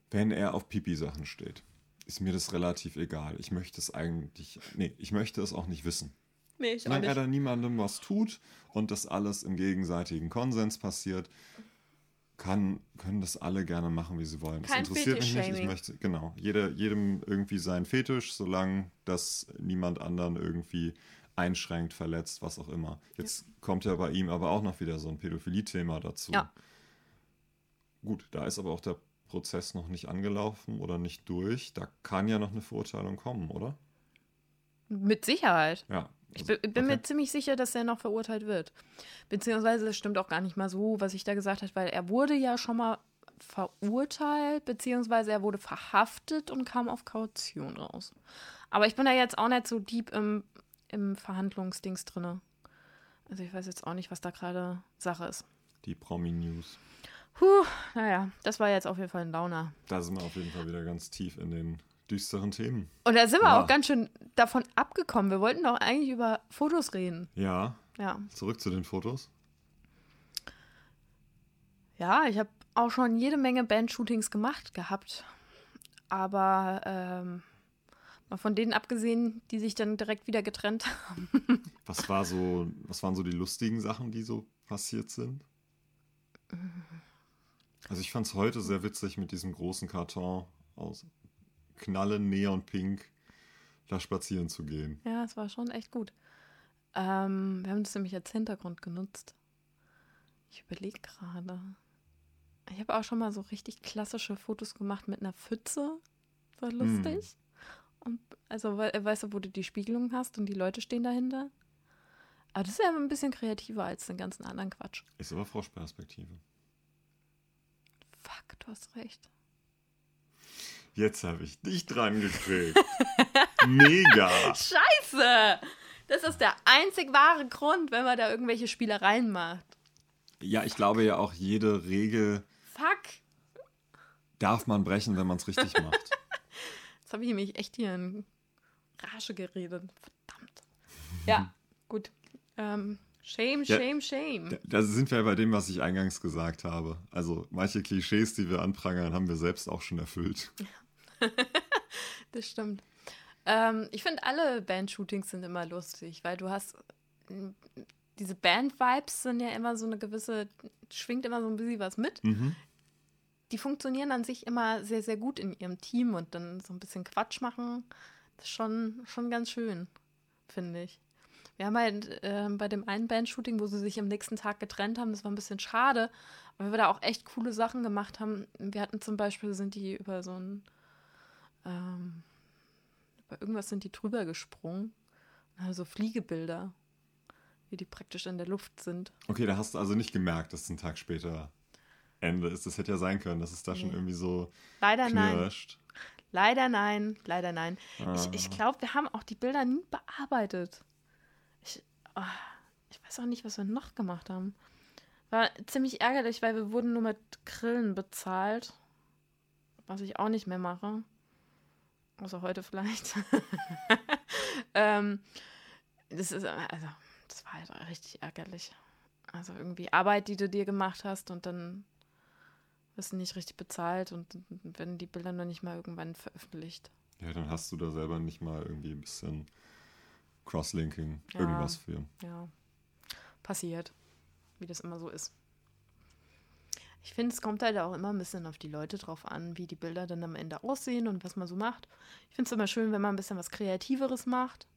Wenn er auf Pipi-Sachen steht, ist mir das relativ egal. Ich möchte es eigentlich, nee, ich möchte es auch nicht wissen. Nee, ich Solange er da niemandem was tut und das alles im gegenseitigen Konsens passiert, kann, können das alle gerne machen, wie sie wollen. Das Kein interessiert mich nicht. Ich möchte, genau, jeder, jedem irgendwie sein Fetisch, solange das niemand anderen irgendwie einschränkt, verletzt, was auch immer. Jetzt kommt ja bei ihm aber auch noch wieder so ein Pädophilie-Thema dazu. Ja. Gut, da ist aber auch der Prozess noch nicht angelaufen oder nicht durch. Da kann ja noch eine Verurteilung kommen, oder? Mit Sicherheit. Ja. Ich bin, okay. mir ziemlich sicher, dass er noch verurteilt wird. Beziehungsweise es stimmt auch gar nicht mal so, was ich da gesagt habe, weil er wurde ja schon mal verurteilt, beziehungsweise er wurde verhaftet und kam auf Kaution raus. Aber ich bin da jetzt auch nicht so deep im, im Verhandlungsdings drinne. Also ich weiß jetzt auch nicht, was da gerade Sache ist. Die Promi-News. Puh, naja, das war jetzt auf jeden Fall ein Downer. Da sind wir auf jeden Fall wieder ganz tief in den düsteren Themen. Und da sind wir Ja. auch ganz schön davon abgekommen. Wir wollten doch eigentlich über Fotos reden. Ja, Ja. zurück zu den Fotos. Ja, ich habe auch schon jede Menge Bandshootings gemacht gehabt. Aber ähm, mal von denen abgesehen, die sich dann direkt wieder getrennt haben. Was war so, was waren so die lustigen Sachen, die so passiert sind? Also ich fand es heute sehr witzig mit diesem großen Karton aus Knallen, Neonpink da spazieren zu gehen. Ja, es war schon echt gut. Ähm, wir haben das nämlich als Hintergrund genutzt. Ich überlege gerade. Ich habe auch schon mal so richtig klassische Fotos gemacht mit einer Pfütze. War lustig. Und also, we weißt du, wo du die Spiegelung hast und die Leute stehen dahinter? Aber das ist ja ein bisschen kreativer als den ganzen anderen Quatsch. Ist aber Froschperspektive. Fuck, du hast recht. Jetzt habe ich dich dran gekriegt. Mega. Scheiße! Das ist der einzig wahre Grund, wenn man da irgendwelche Spielereien macht. Ja, ich glaube ja auch, jede Regel Fuck! darf man brechen, wenn man es richtig macht. Jetzt habe ich nämlich echt hier in Rage geredet. Verdammt. Ja, gut. Ähm, shame, Ja. shame, shame. Da- Da sind wir bei dem, was ich eingangs gesagt habe. Also manche Klischees, die wir anprangern, haben wir selbst auch schon erfüllt. Das stimmt. Ähm, ich finde, alle Band-Shootings sind immer lustig, weil du hast. m, Diese Band-Vibes sind ja immer so eine gewisse. schwingt immer so ein bisschen was mit. Mhm. Die funktionieren an sich immer sehr, sehr gut in ihrem Team und dann so ein bisschen Quatsch machen. Das ist schon, schon ganz schön, finde ich. Wir haben halt äh, bei dem einen Band-Shooting, wo sie sich am nächsten Tag getrennt haben, das war ein bisschen schade, weil wir da auch echt coole Sachen gemacht haben. Wir hatten zum Beispiel, sind die über so ein, ähm, über irgendwas sind die drüber gesprungen. Also Fliegebilder, wie die praktisch in der Luft sind. Okay, da hast du also nicht gemerkt, dass es ein Tag später Ende ist. Das hätte ja sein können, dass es da schon Nee. irgendwie so Leider nein. knirscht. Leider nein, leider nein. Ich, ich Ah. glaube, wir haben auch die Bilder nie bearbeitet. Ich, ah, ich weiß auch nicht, was wir noch gemacht haben. War ziemlich ärgerlich, weil wir wurden nur mit Grillen bezahlt. Was ich auch nicht mehr mache. Außer heute vielleicht. ähm, das ist, also, das war halt richtig ärgerlich. Also irgendwie Arbeit, die du dir gemacht hast und dann wirst du nicht richtig bezahlt und werden die Bilder noch nicht mal irgendwann veröffentlicht. Ja, dann hast du da selber nicht mal irgendwie ein bisschen Crosslinking, Ja. irgendwas für. Ja, passiert, wie das immer so ist. Ich finde, es kommt halt auch immer ein bisschen auf die Leute drauf an, wie die Bilder dann am Ende aussehen und was man so macht. Ich finde es immer schön, wenn man ein bisschen was Kreativeres macht.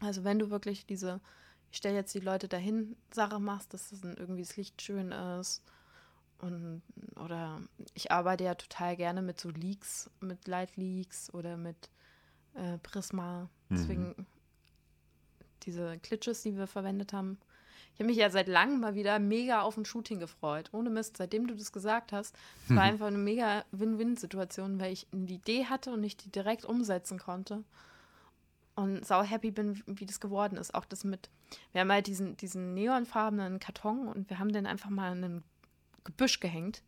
Also wenn du wirklich diese, ich stelle jetzt die Leute dahin, Sache machst, dass das dann irgendwie das Licht schön ist. Und, oder ich arbeite ja total gerne mit so Leaks, mit Light Leaks oder mit äh, Prisma. Deswegen diese Klitsches, die wir verwendet haben. Ich habe mich ja seit langem mal wieder mega auf ein Shooting gefreut. Ohne Mist, seitdem du das gesagt hast. Es war einfach eine mega Win-Win-Situation, weil ich eine Idee hatte und ich die direkt umsetzen konnte. Und sau happy bin, wie das geworden ist. Auch das mit, wir haben halt diesen, diesen neonfarbenen Karton und wir haben den einfach mal in ein Gebüsch gehängt.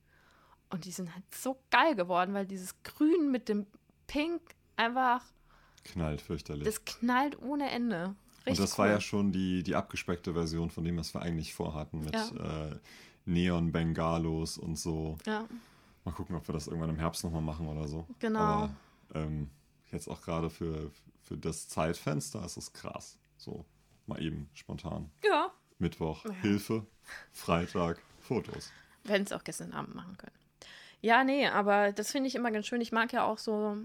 Und die sind halt so geil geworden, weil dieses Grün mit dem Pink einfach, Knallt fürchterlich. das knallt ohne Ende. Und Richtig das war cool. ja schon die, die abgespeckte Version von dem, was wir eigentlich vorhatten, mit Ja. äh, Neon-Bengalos und so. Ja, Mal gucken, ob wir das irgendwann im Herbst nochmal machen oder so. Genau. Aber ähm, jetzt auch gerade für, für das Zeitfenster ist es krass. So, mal eben spontan. ja. Mittwoch, Ja. Hilfe, Freitag, Fotos. Wir hätten es auch gestern Abend machen können. Ja, nee, aber das finde ich immer ganz schön. Ich mag ja auch so,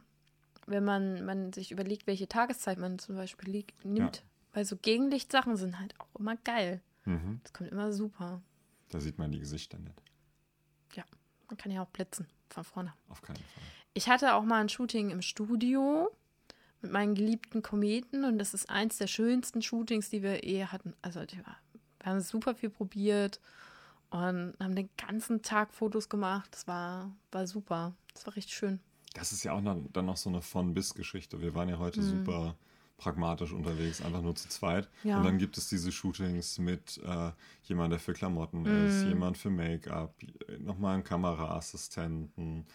wenn man, man sich überlegt, welche Tageszeit man zum Beispiel liegt, nimmt. Weil so Gegenlichtsachen sind halt auch immer geil. Mhm. Das kommt immer super. Da sieht man die Gesichter nicht. Ja, man kann ja auch blitzen von vorne. Auf keinen Fall. Ich hatte auch mal ein Shooting im Studio mit meinen geliebten Kometen und das ist eins der schönsten Shootings, die wir eh hatten. Also wir haben super viel probiert und haben den ganzen Tag Fotos gemacht. Das war, war super. Das war richtig schön. Das ist ja auch dann, dann noch so eine Von-Bis-Geschichte. Wir waren ja heute super pragmatisch unterwegs, einfach nur zu zweit. Ja. Und dann gibt es diese Shootings mit äh, jemand, der für Klamotten Mhm. ist, jemand für Make-up, nochmal einen Kameraassistenten.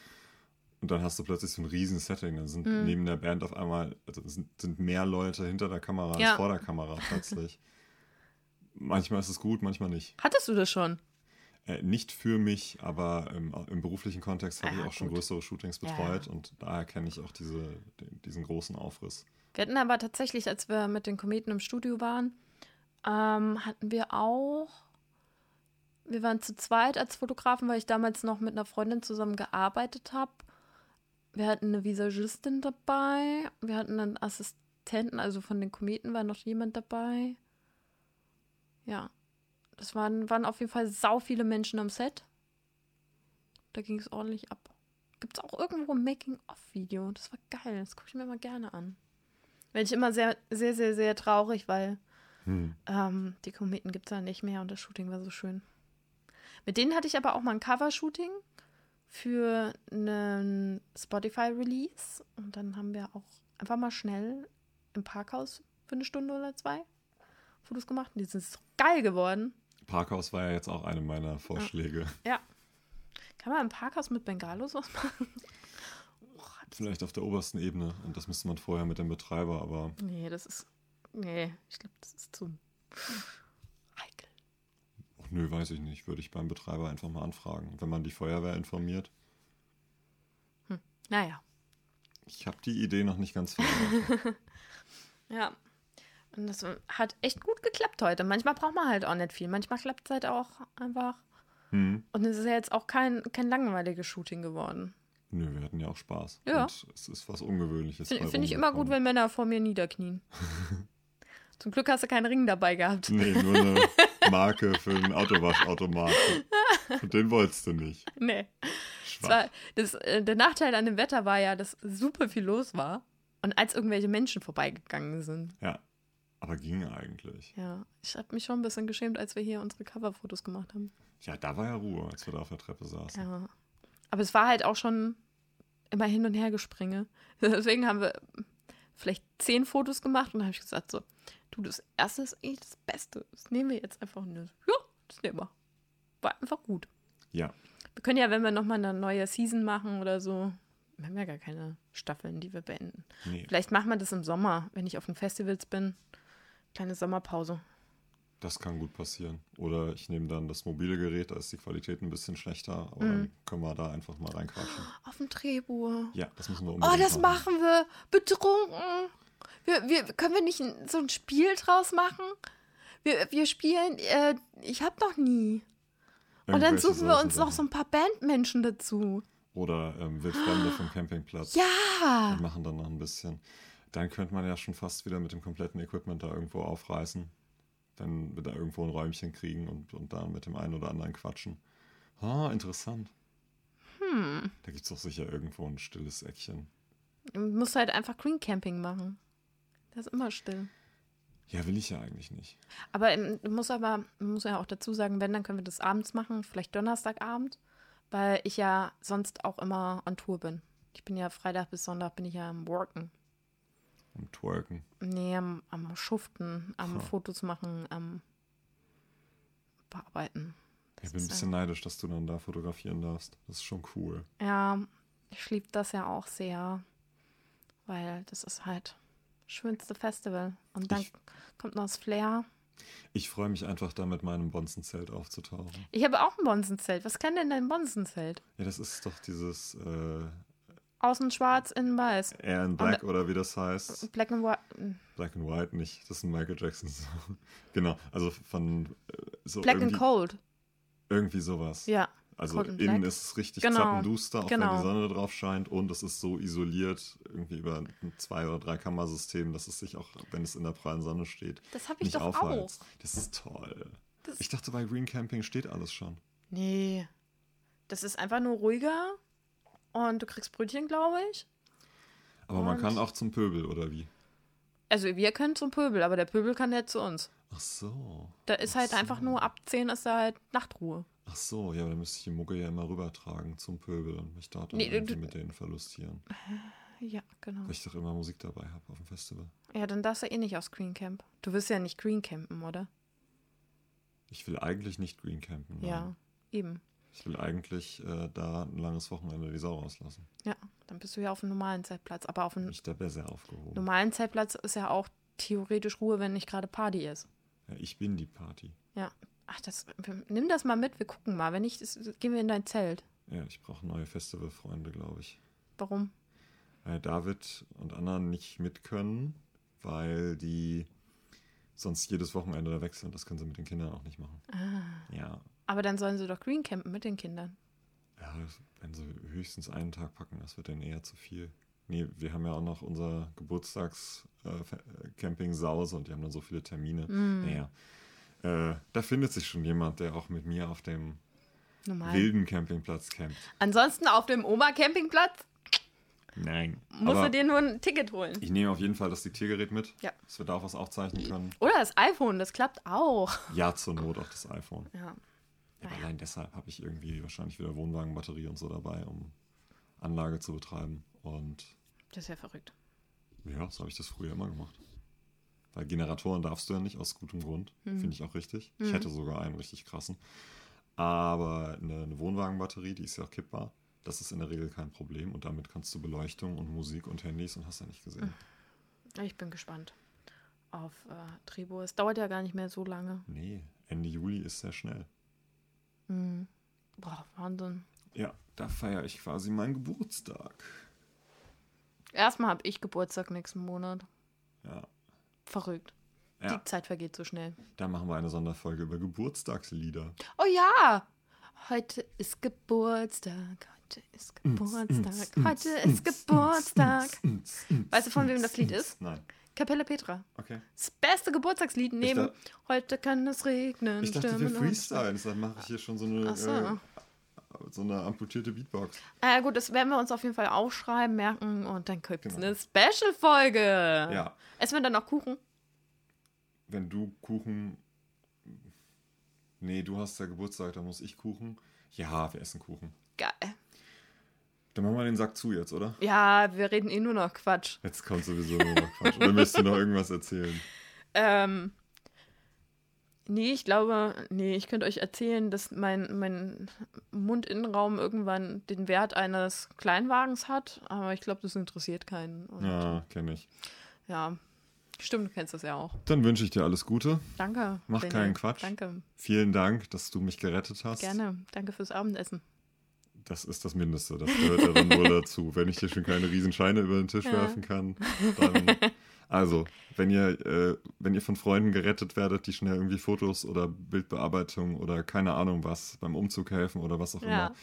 Und dann hast du plötzlich so ein riesen Setting. Dann sind Mhm. neben der Band auf einmal, also sind, sind mehr Leute hinter der Kamera Ja. als vor der Kamera plötzlich. manchmal ist es gut, manchmal nicht. Hattest du das schon? Äh, nicht für mich, aber im, im beruflichen Kontext habe Ah, ich auch schon gut. größere Shootings betreut ja. und daher kenne ich auch diese, den, diesen großen Aufriss. Wir hatten aber tatsächlich, als wir mit den Kometen im Studio waren, ähm, hatten wir auch, wir waren zu zweit als Fotografen, weil ich damals noch mit einer Freundin zusammen gearbeitet habe. Wir hatten eine Visagistin dabei, wir hatten einen Assistenten, also von den Kometen war noch jemand dabei. Ja, das waren, waren auf jeden Fall sau viele Menschen am Set. Da ging es ordentlich ab. Gibt es auch irgendwo ein Making-of-Video? Das war geil, das gucke ich mir mal gerne an. Bin ich immer sehr, sehr, sehr, sehr traurig, weil Hm. ähm, die Kometen gibt es ja nicht mehr und das Shooting war so schön. Mit denen hatte ich aber auch mal ein Cover-Shooting für einen Spotify-Release. Und dann haben wir auch einfach mal schnell im Parkhaus für eine Stunde oder zwei Fotos gemacht. Und die sind so geil geworden. Parkhaus war ja jetzt auch eine meiner Vorschläge. Ja. Kann man im Parkhaus mit Bengalos was machen? Vielleicht auf der obersten Ebene. Und das müsste man vorher mit dem Betreiber, aber Nee, das ist. Nee, ich glaube, das ist zu heikel. oh, nö, weiß ich nicht. Würde ich beim Betreiber einfach mal anfragen. Wenn man die Feuerwehr informiert. Naja. Ich habe die Idee noch nicht ganz verstanden. Ja. Und das hat echt gut geklappt heute. Manchmal braucht man halt auch nicht viel. Manchmal klappt es halt auch einfach. hm. Und es ist ja jetzt auch kein, kein langweiliges Shooting geworden. Nö, wir hatten ja auch Spaß. Ja. Und es ist was Ungewöhnliches. Finde ich immer gut, wenn Männer vor mir niederknien. Zum Glück hast du keinen Ring dabei gehabt. Nee, nur eine Marke für den Autowaschautomaten. Und den wolltest du nicht. Nee. War, das, äh, der Nachteil an dem Wetter war ja, dass super viel los war. Und als irgendwelche Menschen vorbeigegangen sind. Ja, aber ging eigentlich. Ja, ich habe mich schon ein bisschen geschämt, als wir hier unsere Coverfotos gemacht haben. Ja, da war ja Ruhe, als wir da auf der Treppe saßen. Ja. Aber es war halt auch schon immer hin und her gespringe. Deswegen haben wir vielleicht zehn Fotos gemacht und dann habe ich gesagt so, du, das erste ist eigentlich das Beste. Das nehmen wir jetzt einfach. Und ja, das nehmen wir. War einfach gut. Ja, Wir können ja, wenn wir nochmal eine neue Season machen oder so, wir haben ja gar keine Staffeln, die wir beenden. nee, Vielleicht machen wir das im Sommer, wenn ich auf den Festivals bin. Kleine Sommerpause. Das kann gut passieren. Oder ich nehme dann das mobile Gerät, da ist die Qualität ein bisschen schlechter, aber Mhm. dann können wir da einfach mal reinquatschen. Auf dem Drehbuch. Ja, das müssen wir Oh, unbedingt das machen wir. Betrunken. Wir, wir, können wir nicht so ein Spiel draus machen? Wir, wir spielen, äh, ich hab noch nie. Und dann suchen wir uns noch so ein paar Bandmenschen dazu. Oder ähm, Wildfremde vom Campingplatz. Ja. Wir machen dann noch ein bisschen. Dann könnte man ja schon fast wieder mit dem kompletten Equipment da irgendwo aufreißen. Wenn wir da irgendwo ein Räumchen kriegen und, und da mit dem einen oder anderen quatschen. Ah, interessant. Hm. Da gibt es doch sicher irgendwo ein stilles Eckchen. Du musst halt einfach Green Camping machen. Das ist immer still. Ja, will ich ja eigentlich nicht. Aber ähm, du musst aber, muss ja auch dazu sagen, wenn, dann können wir das abends machen, vielleicht Donnerstagabend, weil ich ja sonst auch immer on Tour bin. Ich bin ja Freitag bis Sonntag bin ich ja am Worken. Am Twerken. Nee, am, am Schuften, am Ha. Fotos machen, am Bearbeiten. Ich Das bin ein bisschen neidisch, dass du dann da fotografieren darfst. Das ist schon cool. Ja, ich liebe das ja auch sehr, weil das ist halt das schönste Festival. Und dann Ich- kommt noch das Flair. Ich freue mich einfach, da mit meinem Bonzenzelt aufzutauchen. Ich habe auch ein Bonsenzelt. Was kann denn dein Bonsenzelt? Ja, das ist doch dieses äh, Außen schwarz, innen weiß. Air in Black oder wie das heißt. Black and White. Black and White nicht. Das ist ein Michael Jackson Song. genau, also von äh, so Black and Cold. irgendwie sowas. Ja. Also innen Black. ist es richtig Genau, zappenduster, auch wenn genau. die Sonne drauf scheint und es ist so isoliert, irgendwie über ein zwei- oder drei Kammersystem, dass es sich auch, wenn es in der prallen Sonne steht, Das habe ich nicht doch aufheizt. auch. Das ist toll. Das- ich dachte, bei Green Camping steht alles schon. Nee. Das ist einfach nur ruhiger. Und du kriegst Brötchen, glaube ich. Aber man Und- kann auch zum Pöbel, oder wie? Also wir können zum Pöbel, aber der Pöbel kann nicht zu uns. Ach so. Da ist Ach halt so. einfach nur ab 10 ist da halt Nachtruhe. Ach so, ja, aber dann müsste ich die Mucke ja immer rübertragen zum Pöbel und mich dort dann Nee, irgendwie du- mit denen verlustieren. Ja, genau. Weil ich doch immer Musik dabei habe auf dem Festival. Ja, dann darfst du eh nicht aufs Green Camp. Du wirst ja nicht Green campen, oder? Ich will eigentlich nicht Green campen. nein. Ja, eben. Ich will eigentlich äh, da ein langes Wochenende die Sau rauslassen. Ja, dann bist du ja auf einem normalen Zeltplatz. Aber auf einem Mich da besser aufgehoben. normalen Zeltplatz ist ja auch theoretisch Ruhe, wenn nicht gerade Party ist. Ja, ich bin die Party. Ja. Ach, das, nimm das mal mit, wir gucken mal. Wenn nicht, ist, gehen wir in dein Zelt. Ja, ich brauche neue Festivalfreunde, glaube ich. Warum? Weil David und Anna nicht mit können, weil die sonst jedes Wochenende da wechseln. Das können sie mit den Kindern auch nicht machen. Ah. Ja, Aber dann sollen sie doch Green campen mit den Kindern. Ja, wenn sie höchstens einen Tag packen, das wird dann eher zu viel. Nee, wir haben ja auch noch unser Geburtstags-Camping-Sause und die haben dann so viele Termine. Mm. Naja, äh, da findet sich schon jemand, der auch mit mir auf dem Normal. wilden Campingplatz campt. Ansonsten auf dem Oma-Campingplatz Nein. musst Aber du dir nur ein Ticket holen. ich nehme auf jeden Fall das Diktiergerät mit, Ja. dass wir da auch was aufzeichnen können. Oder das iPhone, das klappt auch. Ja, zur Not auch das iPhone. Ja. Ja. Allein deshalb habe ich irgendwie wahrscheinlich wieder Wohnwagenbatterie und so dabei, um Anlage zu betreiben. Und Das ist ja verrückt. Ja, so habe ich das früher immer gemacht. Weil Generatoren darfst du ja nicht aus gutem Grund. Mhm. Finde ich auch richtig. Ich hätte sogar einen richtig krassen. Aber eine, eine Wohnwagenbatterie, die ist ja auch kippbar. Das ist in der Regel kein Problem. Und damit kannst du Beleuchtung und Musik und Handys und hast ja nicht gesehen. Ich bin gespannt auf äh, Tribo. Es dauert ja gar nicht mehr so lange. Nee, Ende Juli ist sehr schnell. Mhm. Boah, Wahnsinn. Ja, da feiere ich quasi meinen Geburtstag. Erstmal habe ich Geburtstag nächsten Monat. Ja, Verrückt. ja. Die Zeit vergeht so schnell. da machen wir eine Sonderfolge über Geburtstagslieder. Oh ja! Heute ist Geburtstag. Heute ist Geburtstag. Heute ist Geburtstag. Weißt du, von wem das Lied ist? Nein. Kapelle Petra. Okay. Das beste Geburtstagslied neben Heute kann es regnen. Ich dachte, wir freestylen. Dann mache ich hier schon so eine, so. äh, so eine amputierte Beatbox. Ja, gut, das werden wir uns auf jeden Fall aufschreiben, merken und dann gibt es Genau. eine Special-Folge. Ja. Essen wir dann noch Kuchen? Wenn du Kuchen. Nee, du hast ja Geburtstag, da muss ich Kuchen. Ja, wir essen Kuchen. Geil. Dann machen wir den Sack zu jetzt, oder? Ja, wir reden eh nur noch Quatsch. Jetzt kommt sowieso nur noch Quatsch. Oder willst du noch irgendwas erzählen? Ähm, nee, ich glaube, nee, ich könnte euch erzählen, dass mein, mein Mundinnenraum irgendwann den Wert eines Kleinwagens hat, aber ich glaube, das interessiert keinen. Ja, kenne ich. ja. Stimmt, du kennst das ja auch. Dann wünsche ich dir alles Gute. Danke. Mach René. keinen Quatsch. Danke. Vielen Dank, dass du mich gerettet hast. Gerne. Danke fürs Abendessen. Das ist das Mindeste. Das gehört ja dann wohl dazu. Wenn ich dir schon keine Riesenscheine über den Tisch Ja. werfen kann, dann. Also, wenn ihr, äh, wenn ihr von Freunden gerettet werdet, die schnell irgendwie Fotos oder Bildbearbeitung oder keine Ahnung was beim Umzug helfen oder was auch Ja. immer,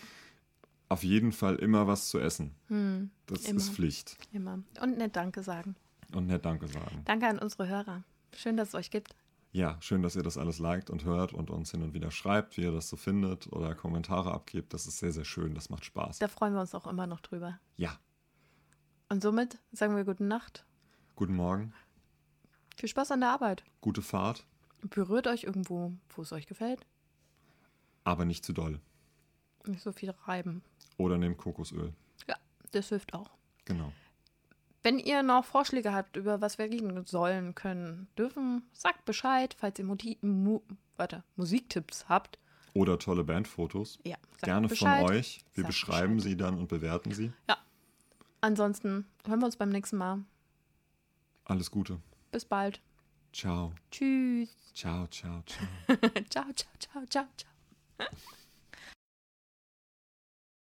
auf jeden Fall immer was zu essen. Hm, Das Immer. ist Pflicht. immer. Und nett Danke sagen. Und nett Danke sagen. Danke an unsere Hörer. Schön, dass es euch gibt. Ja, schön, dass ihr das alles liked und hört und uns hin und wieder schreibt, wie ihr das so findet oder Kommentare abgebt. Das ist sehr, sehr schön. Das macht Spaß. Da freuen wir uns auch immer noch drüber. Ja. Und somit sagen wir gute Nacht. Guten Morgen. Viel Spaß an der Arbeit. Gute Fahrt, Berührt euch irgendwo, wo es euch gefällt. aber nicht zu doll. Nicht so viel reiben. Oder nehmt Kokosöl. Ja, das hilft auch. Genau. Wenn ihr noch Vorschläge habt, über was wir reden sollen, können, dürfen, sagt Bescheid, falls ihr Moti Mu warte, Musiktipps habt. Oder tolle Bandfotos. Ja, Gerne Bescheid. von euch. Wir beschreiben Bescheid. sie dann und bewerten sie. Ansonsten hören wir uns beim nächsten Mal. Alles Gute. Bis bald. Ciao. Tschüss. Ciao, ciao, ciao. ciao, ciao, ciao, ciao, ciao.